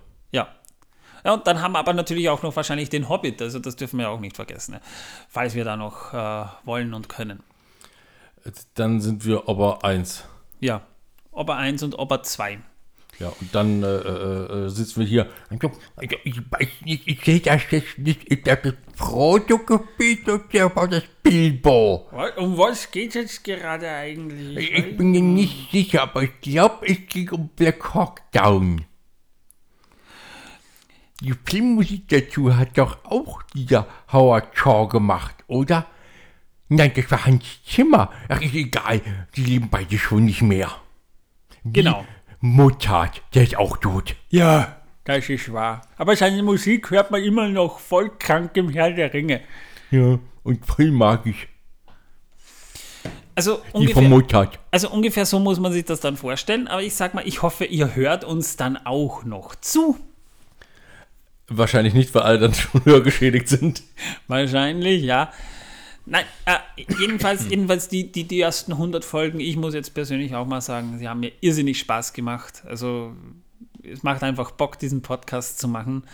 Ja, und dann haben wir aber natürlich auch noch wahrscheinlich den Hobbit, also das dürfen wir auch nicht vergessen, ne? falls wir da noch äh, wollen und können. Dann sind wir Ober 1. Ja, Ober 1 und Ober 2. Ja, und dann äh, äh, äh, sitzen wir hier. Also, ich weiß nicht, ich sehe das jetzt nicht. Ist das das Frodo-Gebiet oder war das Bilbo? Um was geht es jetzt gerade eigentlich? Ich, bin mir nicht sicher, aber ich glaube, es ging um Black Hawk Down. Die Filmmusik dazu hat doch auch dieser Howard Shaw gemacht, oder? Nein, das war Hans Zimmer. Ach, ist egal. Die leben beide schon nicht mehr. Genau. Mozart, der ist auch tot. Ja, das ist wahr. Aber seine Musik hört man immer noch voll krank im Herr der Ringe. Ja, und voll magisch. Also Die von ungefähr, also ungefähr so muss man sich das dann vorstellen. Aber ich sag mal, ich hoffe, ihr hört uns dann auch noch zu. Wahrscheinlich nicht, weil alle dann [LAUGHS] schon höher geschädigt sind. Wahrscheinlich, ja. Nein, äh, jedenfalls, jedenfalls die, die, die ersten 100 Folgen, ich muss jetzt persönlich auch mal sagen, sie haben mir irrsinnig Spaß gemacht. Also es macht einfach Bock, diesen Podcast zu machen.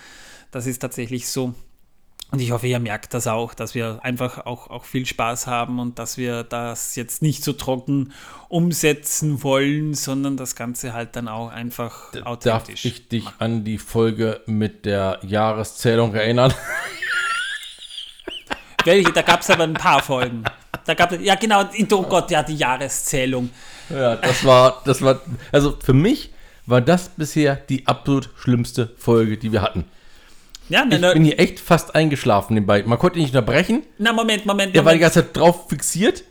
Das ist tatsächlich so. Und ich hoffe, ihr merkt das auch, dass wir einfach auch, auch viel Spaß haben und dass wir das jetzt nicht so trocken umsetzen wollen, sondern das Ganze halt dann auch einfach Darf authentisch. ich dich an die Folge mit der Jahreszählung erinnern? Welche? Da gab es aber ein paar Folgen. Da gab ja genau, oh Gott, ja, die Jahreszählung. Ja, das war, das war, also für mich war das bisher die absolut schlimmste Folge, die wir hatten. Ja, ne, Ich bin hier echt fast eingeschlafen nebenbei. Man konnte ihn nicht unterbrechen. na Moment, Moment, Er war die Moment. ganze Zeit drauf fixiert.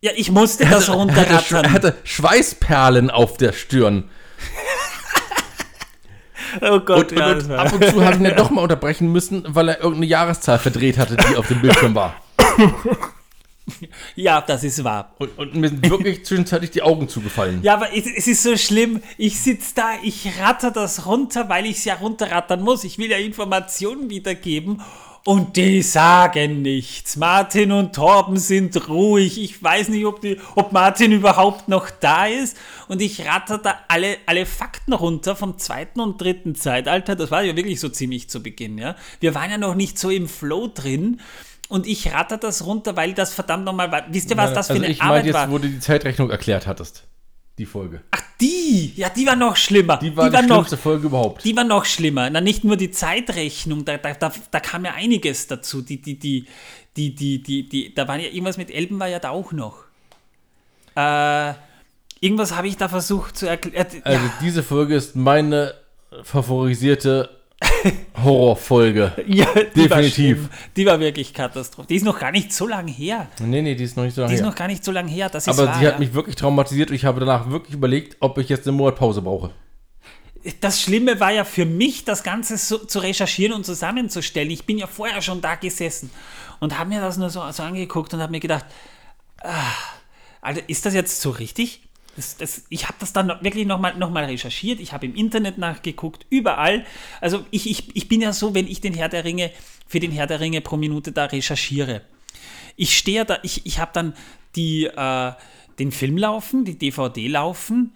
Ja, ich musste das hatte, runterrattern. er hatte Schweißperlen auf der Stirn. [LAUGHS] Oh Gott, Und, ja, und, das ab und zu ich ihn dann doch [LAUGHS] mal unterbrechen müssen, weil er irgendeine Jahreszahl verdreht hatte, die auf dem Bildschirm war. [LAUGHS] [LAUGHS] ja, das ist wahr. Und, und mir sind wirklich [LAUGHS] zwischenzeitlich die Augen zugefallen. Ja, aber es, es ist so schlimm. Ich sitze da, ich ratter das runter, weil ich es ja runterrattern muss. Ich will ja Informationen wiedergeben. Und die sagen nichts. Martin und Torben sind ruhig. Ich weiß nicht, ob, die, ob Martin überhaupt noch da ist. Und ich ratter da alle, alle Fakten runter vom zweiten und dritten Zeitalter. Das war ja wirklich so ziemlich zu Beginn. Ja? Wir waren ja noch nicht so im Flow drin. Und ich ratter das runter, weil das verdammt nochmal war. Wisst ihr, was das für also eine ich Arbeit jetzt, war? wo du die Zeitrechnung erklärt hattest. Die Folge. Ach, die! Ja, die war noch schlimmer. Die war die, noch, schlimmste Folge überhaupt. die war noch schlimmer. Na, nicht nur die Zeitrechnung, da, da, da, da kam ja einiges dazu. Die, die, die, die, die, die, die, da war ja irgendwas mit Elben war ja da auch noch. Äh, irgendwas habe ich da versucht zu erklären. Also diese Folge ist meine favorisierte [LAUGHS] Horrorfolge. ja, die War definitiv. schlimm. die war wirklich Katastrophe. Die ist noch gar nicht so lang her. Nee, nee, die ist noch nicht so lange Die ist her. noch gar nicht so lang her. Das ist Aber wahr, sie hat ja. mich wirklich traumatisiert und ich habe danach wirklich überlegt, ob ich jetzt eine Monatpause brauche. das Schlimme war ja für mich, das Ganze so, zu recherchieren und zusammenzustellen. Ich bin ja vorher schon da gesessen und habe mir das nur so, so angeguckt und habe mir gedacht, ah, Alter, ist das jetzt so richtig? Das, das, ich habe das dann wirklich nochmal noch mal recherchiert, ich habe im Internet nachgeguckt, überall. Also ich, ich, ich bin ja so, wenn ich den Herr der Ringe, für den Herr der Ringe pro Minute da recherchiere. Ich stehe da, ich, ich habe dann die, äh, den Film laufen, die DVD laufen.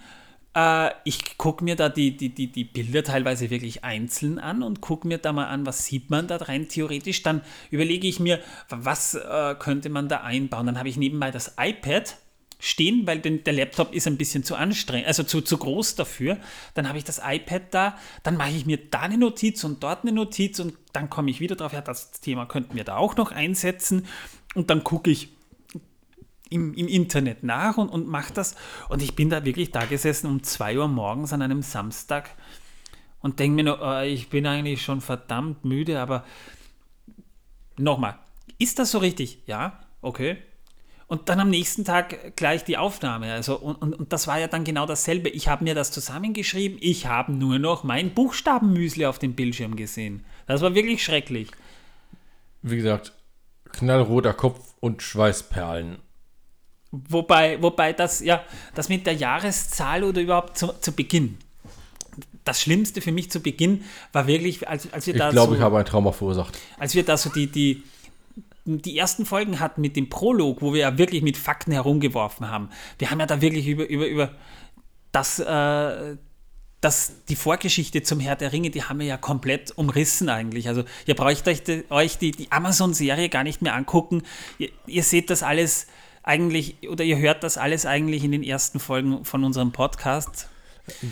Äh, ich gucke mir da die, die, die, die Bilder teilweise wirklich einzeln an und gucke mir da mal an, was sieht man da rein theoretisch. Dann überlege ich mir, was äh, könnte man da einbauen. Dann habe ich nebenbei das iPad stehen, weil der Laptop ist ein bisschen zu anstrengend, also zu, zu groß dafür. Dann habe ich das iPad da, dann mache ich mir da eine Notiz und dort eine Notiz und dann komme ich wieder drauf, ja, das Thema könnten wir da auch noch einsetzen und dann gucke ich im, im Internet nach und, und mache das. Und ich bin da wirklich da gesessen um 2 Uhr morgens an einem Samstag und denke mir nur, oh, ich bin eigentlich schon verdammt müde, aber nochmal, ist das so richtig? Ja, okay. Und dann am nächsten Tag gleich die Aufnahme. Also, und, und, und das war ja dann genau dasselbe. Ich habe mir das zusammengeschrieben, ich habe nur noch mein Buchstabenmüsli auf dem Bildschirm gesehen. Das war wirklich schrecklich. Wie gesagt, knallroter Kopf und Schweißperlen. Wobei, wobei das, ja, das mit der Jahreszahl oder überhaupt zu, zu Beginn. Das Schlimmste für mich zu Beginn war wirklich, als, als wir Ich da glaube, so, ich habe ein Trauma verursacht. als wir da so die, die, die ersten Folgen hatten mit dem Prolog, wo wir ja wirklich mit Fakten herumgeworfen haben. Wir haben ja da wirklich über, über, über das, äh, das, die Vorgeschichte zum Herr der Ringe, die haben wir ja komplett umrissen eigentlich. Also ihr braucht euch die, euch die, die Amazon-Serie gar nicht mehr angucken. Ihr, ihr seht das alles eigentlich, oder ihr hört das alles eigentlich in den ersten Folgen von unserem Podcast.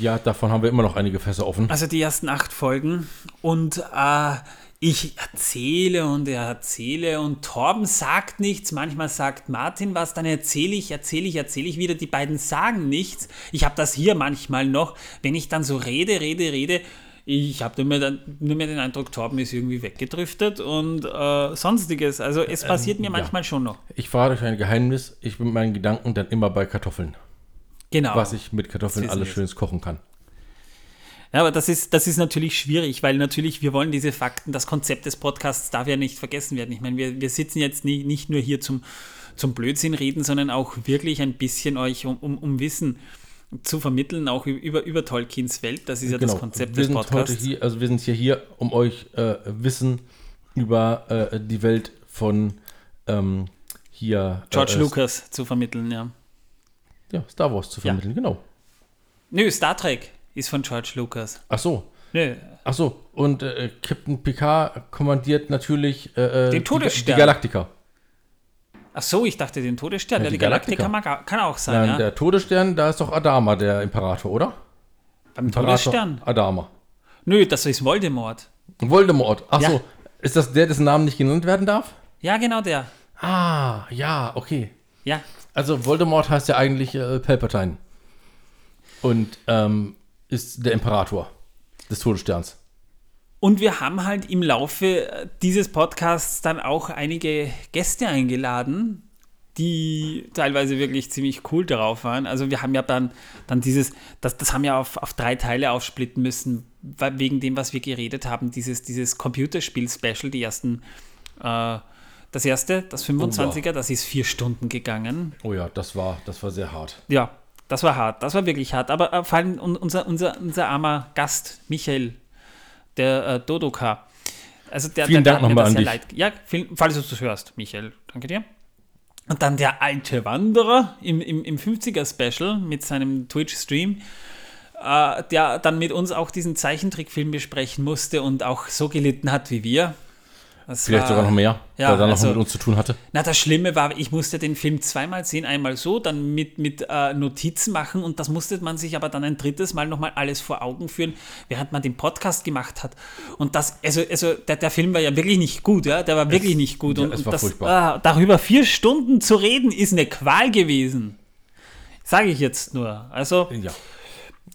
Ja, davon haben wir immer noch einige Fässer offen. Also die ersten acht Folgen. Und äh, ich erzähle und er erzähle und Torben sagt nichts. Manchmal sagt Martin was, dann erzähle ich, erzähle ich, erzähle ich wieder. Die beiden sagen nichts. Ich habe das hier manchmal noch, wenn ich dann so rede, rede, rede. Ich habe nur, mehr nur mehr den Eindruck, Torben ist irgendwie weggedriftet und äh, sonstiges. Also es passiert mir manchmal schon noch. Ich verrate euch ein Geheimnis. Ich bin mit meinen Gedanken dann immer bei Kartoffeln. Genau. Was ich mit Kartoffeln alles Schönes kochen kann. Ja, aber das ist, das ist natürlich schwierig, weil natürlich wir wollen diese Fakten, das Konzept des Podcasts darf ja nicht vergessen werden. Ich meine, wir, wir sitzen jetzt nie, nicht nur hier zum, zum Blödsinn reden, sondern auch wirklich ein bisschen euch um, um, um Wissen zu vermitteln, auch über, über Tolkiens Welt. Das ist ja das Konzept Genau. wir des sind Podcasts. heute hier, also wir sind hier, hier um euch äh, Wissen über äh, die Welt von ähm, hier George äh, Lucas zu vermitteln, ja. Ja, Star Wars zu Ja. vermitteln, genau. Nö, Star Trek ist von George Lucas. Ach so, Nö, ach so. Und äh, Captain Picard kommandiert natürlich äh, äh, Den die, Todesstern. die Galaktika. ach so, ich dachte den Todesstern. Ja, Ja, die die Galaktika, Galaktika. mag, kann auch sein, Nein, ja. der Todesstern, da ist doch Adama der Imperator, oder? Beim Imperator Todesstern. Adama. Nö, das ist Voldemort. Voldemort. Ach Ja. so. Ist das der, dessen Namen nicht genannt werden darf? Ja, genau der. Ah, ja, okay. Ja, Also Voldemort heißt ja eigentlich äh, Palpatine. Und ähm, ist der Imperator des Todessterns. Und wir haben halt im Laufe äh, dieses Podcasts dann auch einige Gäste eingeladen, die teilweise wirklich ziemlich cool darauf waren. Also wir haben ja dann, dann dieses, das, das haben wir auf, auf drei Teile aufsplitten müssen, wegen dem, was wir geredet haben, dieses, dieses Computerspiel-Special, die ersten, äh, das erste, das 25er, das ist vier Stunden gegangen. Oh ja, das war, das war sehr hart. Ja, das war hart, das war wirklich hart. Aber äh, vor allem un- unser, unser, unser armer Gast, Michael, der äh, Dodoka. Also der, Vielen der, Dank der mir nochmal an dich. leid. Ja, vielen, falls du das hörst, Michael, danke dir. Und dann der alte Wanderer im, im, im 50er-Special mit seinem Twitch-Stream, äh, der dann mit uns auch diesen Zeichentrickfilm besprechen musste und auch so gelitten hat wie wir. Das Vielleicht war- sogar noch mehr, ja, weil er noch also- mit uns zu tun hatte. na, das Schlimme war, ich musste den Film zweimal sehen, einmal so, dann mit, mit äh, Notizen machen und das musste man sich aber dann ein drittes Mal nochmal alles vor Augen führen, während man den Podcast gemacht hat. Und das, also, also der, der Film war ja wirklich nicht gut, ja, der war wirklich nicht gut. ja, und es und war das, furchtbar. ah, darüber vier Stunden zu reden, ist eine Qual gewesen. Sage ich jetzt nur. Also, Ja.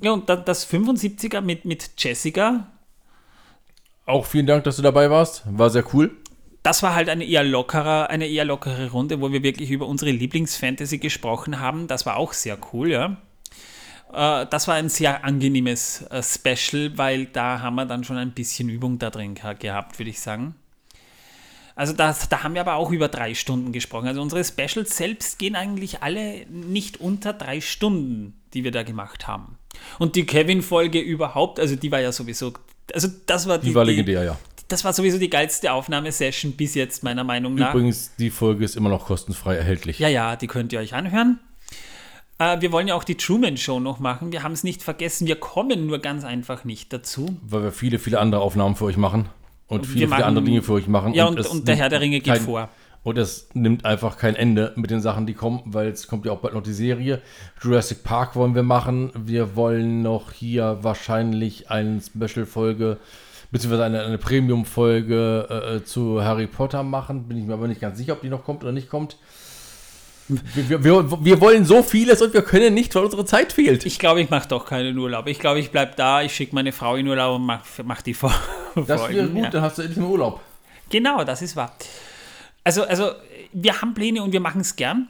ja, und dann das 75er mit, mit Jessica, Auch vielen Dank, dass du dabei warst. War sehr cool. das war halt eine eher lockerer, eine eher lockere Runde, wo wir wirklich über unsere Lieblingsfantasy gesprochen haben. Das war auch sehr cool, ja. Äh, Das war ein sehr angenehmes äh, Special, weil da haben wir dann schon ein bisschen Übung da drin geha- gehabt, würde ich sagen. Also das, da haben wir aber auch über drei Stunden gesprochen. Also unsere Specials selbst gehen eigentlich alle nicht unter drei Stunden, die wir da gemacht haben. Und die Kevin-Folge überhaupt, also die war ja sowieso, also das war die, Die war legendär, ja. das war sowieso die geilste Aufnahmesession bis jetzt, meiner Meinung nach. Übrigens, die Folge ist immer noch kostenfrei erhältlich. Ja, ja, die könnt ihr euch anhören. Äh, wir wollen ja auch die Truman Show noch machen. Wir haben es nicht vergessen. Wir kommen nur ganz einfach nicht dazu. Weil wir viele, viele andere Aufnahmen für euch machen. Und viele, viele machen- andere Dinge für euch machen. Ja, und, es und der Herr der Ringe geht kein- vor. Und es nimmt einfach kein Ende mit den Sachen, die kommen, weil es kommt ja auch bald noch die Serie. Jurassic Park wollen wir machen. Wir wollen noch hier wahrscheinlich eine Special-Folge, beziehungsweise eine, eine Premium-Folge äh, äh, zu Harry Potter machen. Bin ich mir aber nicht ganz sicher, ob die noch kommt oder nicht kommt. Wir, wir, wir, wollen so vieles und wir können nicht, weil unsere Zeit fehlt. Ich glaube, ich mache doch keinen Urlaub. Ich glaube, ich bleibe da. Ich schicke meine Frau in Urlaub und mache mach die Vor das wäre gut, ja. dann hast du endlich mal Urlaub. Genau, das ist wahr. Also, also wir haben Pläne und wir machen es gern.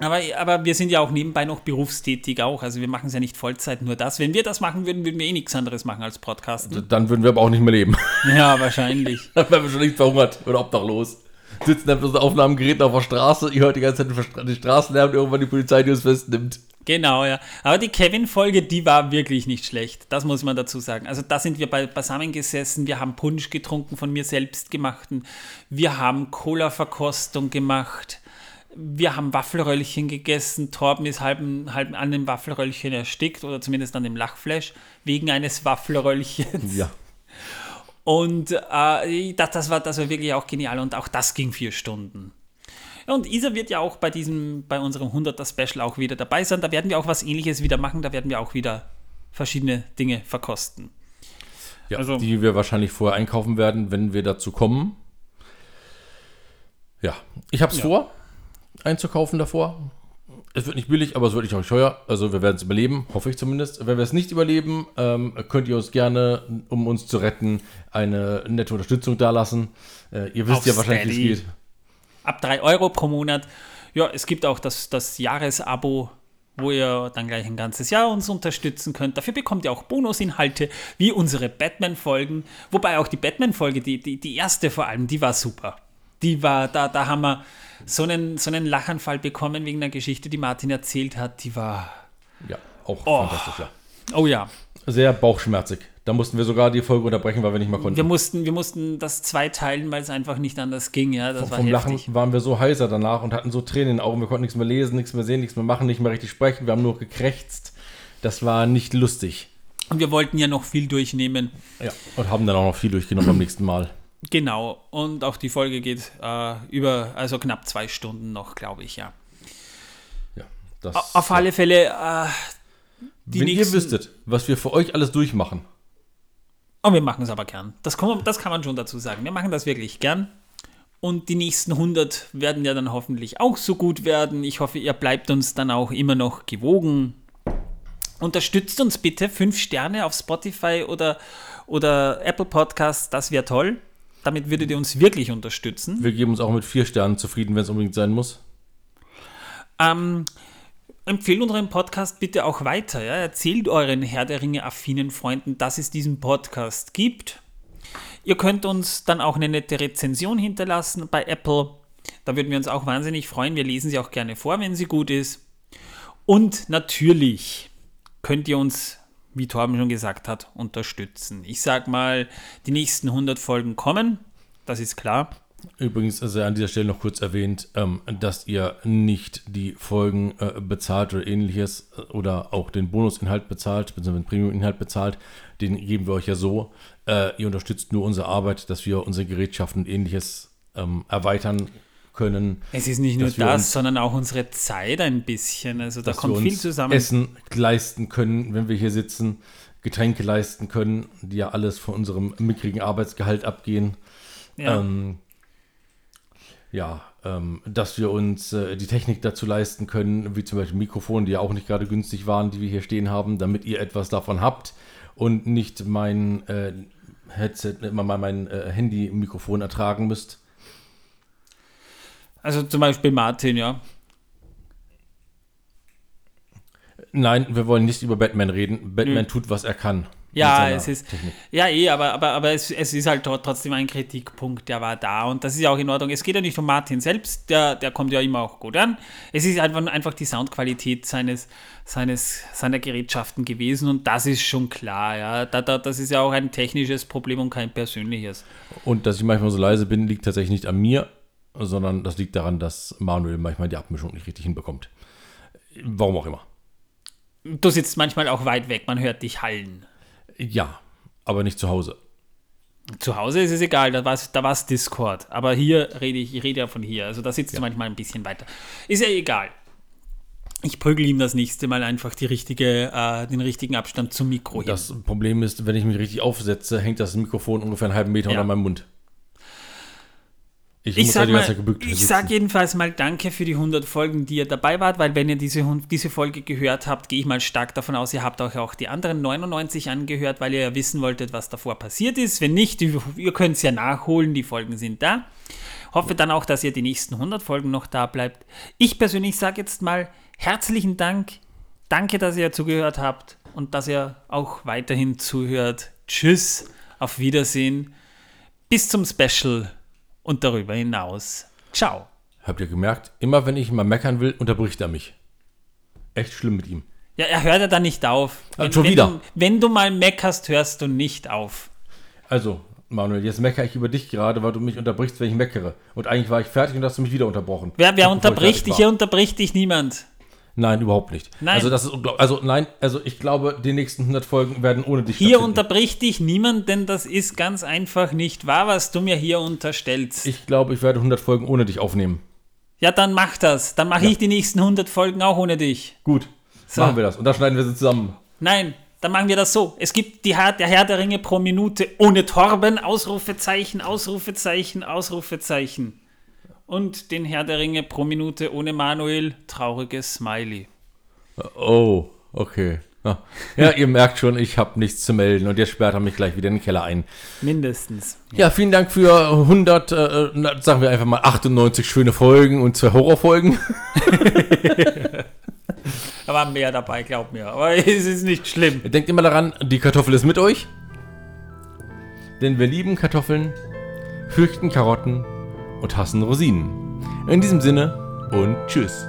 Aber, aber wir sind ja auch nebenbei noch berufstätig auch. Also wir machen es ja nicht Vollzeit, nur das. Wenn wir das machen würden, würden wir eh nichts anderes machen als Podcasten. Dann würden wir aber auch nicht mehr leben. [LAUGHS] Ja, wahrscheinlich. Dann wären wir schon nicht verhungert oder obdachlos. Sitzen dann mit unseren Aufnahmegeräten auf der Straße, ihr hört die ganze Zeit den Straßenlärm und irgendwann die Polizei, die uns festnimmt. Genau, ja. Aber die Kevin-Folge, die war wirklich nicht schlecht. Das muss man dazu sagen. Also da sind wir bei, beisammen gesessen, wir haben Punsch getrunken von mir selbst gemachten, wir haben Cola-Verkostung gemacht, wir haben Waffelröllchen gegessen. Torben ist halb, halb an dem Waffelröllchen erstickt oder zumindest an dem Lachfleisch wegen eines Waffelröllchens. Ja. Und äh, das, das, war, das war wirklich auch genial und auch das ging vier Stunden. Und Isa wird ja auch bei diesem, bei unserem 100er Special auch wieder dabei sein. Da werden wir auch was ähnliches wieder machen. Da werden wir auch wieder verschiedene Dinge verkosten. ja Also- die wir wahrscheinlich vorher einkaufen werden, wenn wir dazu kommen. Ja, ich habe es Ja. vor, einzukaufen davor. Es wird nicht billig, aber es wird nicht auch teuer. Also wir werden es überleben, hoffe ich zumindest. Wenn wir es nicht überleben, ähm, könnt ihr uns gerne, um uns zu retten, eine nette Unterstützung dalassen. Äh, ihr wisst Auf ja wahrscheinlich, wie es geht. Ab 3 Euro pro Monat. Ja, es gibt auch das, das Jahresabo, wo ihr dann gleich ein ganzes Jahr uns unterstützen könnt. Dafür bekommt ihr auch Bonusinhalte, wie unsere Batman-Folgen. Wobei auch die Batman-Folge, die, die, die erste vor allem, die war super. Die war, da, da haben wir so einen, so einen Lachanfall bekommen wegen der Geschichte, die Martin erzählt hat. Die war, Ja, auch Oh. fantastisch, ja. oh ja, Sehr bauchschmerzig. Da mussten wir sogar die Folge unterbrechen, weil wir nicht mehr konnten. wir mussten, wir mussten das zweiteilen, weil es einfach nicht anders ging. Ja, das war Vom heftig. Lachen waren wir so heiser danach und hatten so Tränen in den Augen. Wir konnten nichts mehr lesen, nichts mehr sehen, nichts mehr machen, nicht mehr richtig sprechen. Wir haben nur gekrächzt. Das war nicht lustig. Und wir wollten ja noch viel durchnehmen. Ja. Und haben dann auch noch viel durchgenommen beim nächsten Mal. Genau, und auch die Folge geht äh, über, also knapp zwei Stunden noch, glaube ich, ja. Ja. Das, Au- Auf alle Fälle, äh, die Wenn ihr wüsstet, was wir für euch alles durchmachen. Oh, wir machen es aber gern. Das kann, man, das kann man schon dazu sagen. Wir machen das wirklich gern. Und die nächsten 100 werden ja dann hoffentlich auch so gut werden. Ich hoffe, ihr bleibt uns dann auch immer noch gewogen. Unterstützt uns bitte. Fünf Sterne auf Spotify oder, oder Apple Podcasts, das wäre toll. Damit würdet ihr uns wirklich unterstützen. Wir geben uns auch mit vier Sternen zufrieden, wenn es unbedingt sein muss. Ähm, empfehlt unseren Podcast bitte auch weiter. Ja? Erzählt euren Herr der Ringe-affinen Freunden, dass es diesen Podcast gibt. Ihr könnt uns dann auch eine nette Rezension hinterlassen bei Apple. Da würden wir uns auch wahnsinnig freuen. Wir lesen sie auch gerne vor, wenn sie gut ist. Und natürlich könnt ihr uns, wie Torben schon gesagt hat, unterstützen. Ich sag mal, die nächsten 100 Folgen kommen. Das ist klar. Übrigens sei an dieser Stelle noch kurz erwähnt, ähm, dass ihr nicht die Folgen äh, bezahlt oder ähnliches äh, oder auch den Bonusinhalt bezahlt, beziehungsweise den Premium-Inhalt bezahlt. Den geben wir euch ja so. Äh, ihr unterstützt nur unsere Arbeit, dass wir unsere Gerätschaften und ähnliches ähm, erweitern können. Es ist nicht nur das, uns- sondern auch unsere Zeit ein bisschen. Also da dass kommt wir viel zusammen. Essen leisten können, wenn wir hier sitzen, Getränke leisten können, die ja alles von unserem mickrigen Arbeitsgehalt abgehen. Ja. Ähm, ja, ähm, dass wir uns äh, die Technik dazu leisten können, wie zum Beispiel Mikrofone, die ja auch nicht gerade günstig waren, die wir hier stehen haben, damit ihr etwas davon habt und nicht mein äh, Headset, immer mal mein äh, Handy-Mikrofon ertragen müsst. Also zum Beispiel Martin, ja. Nein, wir wollen nicht über Batman reden. Batman tut, was er kann. Ja, es ist. Technik. Ja, eh, aber, aber, aber es, es ist halt tro- trotzdem ein Kritikpunkt, der war da und das ist ja auch in Ordnung. Es geht ja nicht um Martin selbst, der, der kommt ja immer auch gut an. Es ist einfach, einfach die Soundqualität seines, seines, seiner Gerätschaften gewesen und das ist schon klar, ja. Da, da, das ist ja auch ein technisches Problem und kein persönliches. Und dass ich manchmal so leise bin, liegt tatsächlich nicht an mir, sondern das liegt daran, dass Manuel manchmal die Abmischung nicht richtig hinbekommt. Warum auch immer. Du sitzt manchmal auch weit weg, man hört dich hallen. Ja, aber nicht zu Hause. Zu Hause ist es egal, da war es da war's Discord. Aber hier rede ich, ich rede ja von hier. Also da sitzt du manchmal ein bisschen weiter. Ist ja egal. Ich prügel ihm das nächste Mal einfach die richtige, äh, den richtigen Abstand zum Mikro hin. Das Problem ist, wenn ich mich richtig aufsetze, hängt das Mikrofon ungefähr einen halben Meter Ja. unter meinem Mund. Ich, Ich muss sag, halt sag jedenfalls mal danke für die 100 Folgen, die ihr dabei wart, weil wenn ihr diese, diese Folge gehört habt, gehe ich mal stark davon aus, ihr habt euch auch die anderen 99 angehört, weil ihr ja wissen wolltet, was davor passiert ist. Wenn nicht, ihr ihr könnt es ja nachholen, die Folgen sind da. Hoffe dann auch, dass ihr die nächsten 100 Folgen noch da bleibt. Ich persönlich sage jetzt mal herzlichen Dank. Danke, dass ihr zugehört habt und dass ihr auch weiterhin zuhört. Tschüss, auf Wiedersehen. Bis zum Special und darüber hinaus. Ciao. Habt ihr gemerkt, immer wenn ich mal meckern will, unterbricht er mich. Echt schlimm mit ihm. Ja, er hört ja dann nicht auf. Ah, schon wenn, wieder. Du, wenn du mal meckerst, hörst du nicht auf. Also, Manuel, jetzt meckere ich über dich gerade, weil du mich unterbrichst, wenn ich meckere. Und eigentlich war ich fertig und hast du mich wieder unterbrochen. Wer, wer unterbricht dich? Hier unterbricht dich niemand. Nein, überhaupt nicht. Nein. Also, das ist unglaublich. Also, nein, also ich glaube, die nächsten 100 Folgen werden ohne dich Hier unterbricht dich niemand, denn das ist ganz einfach nicht wahr, was du mir hier unterstellst. Ich glaube, ich werde 100 Folgen ohne dich aufnehmen. ja, dann mach das. Dann mache Ja. ich die nächsten 100 Folgen auch ohne dich. Gut, So. machen wir das. Und dann schneiden wir sie zusammen. Nein, dann machen wir das so. Es gibt die Herr, der Herr der Ringe pro Minute ohne Torben, Ausrufezeichen, Ausrufezeichen, Ausrufezeichen. Und den Herr der Ringe pro Minute ohne Manuel, trauriges Smiley. Oh, okay. Ja, ja ihr merkt schon, ich habe nichts zu melden und jetzt sperrt er mich gleich wieder in den Keller ein. Mindestens. Ja, vielen Dank für 100, äh, na, sagen wir einfach mal 98 schöne Folgen und zwei Horrorfolgen. [LAUGHS] Da war mehr dabei, glaub mir. Aber [LAUGHS] es ist nicht schlimm. Denkt immer daran, die Kartoffel ist mit euch. Denn wir lieben Kartoffeln, fürchten Karotten und hassen Rosinen. In diesem Sinne und tschüss.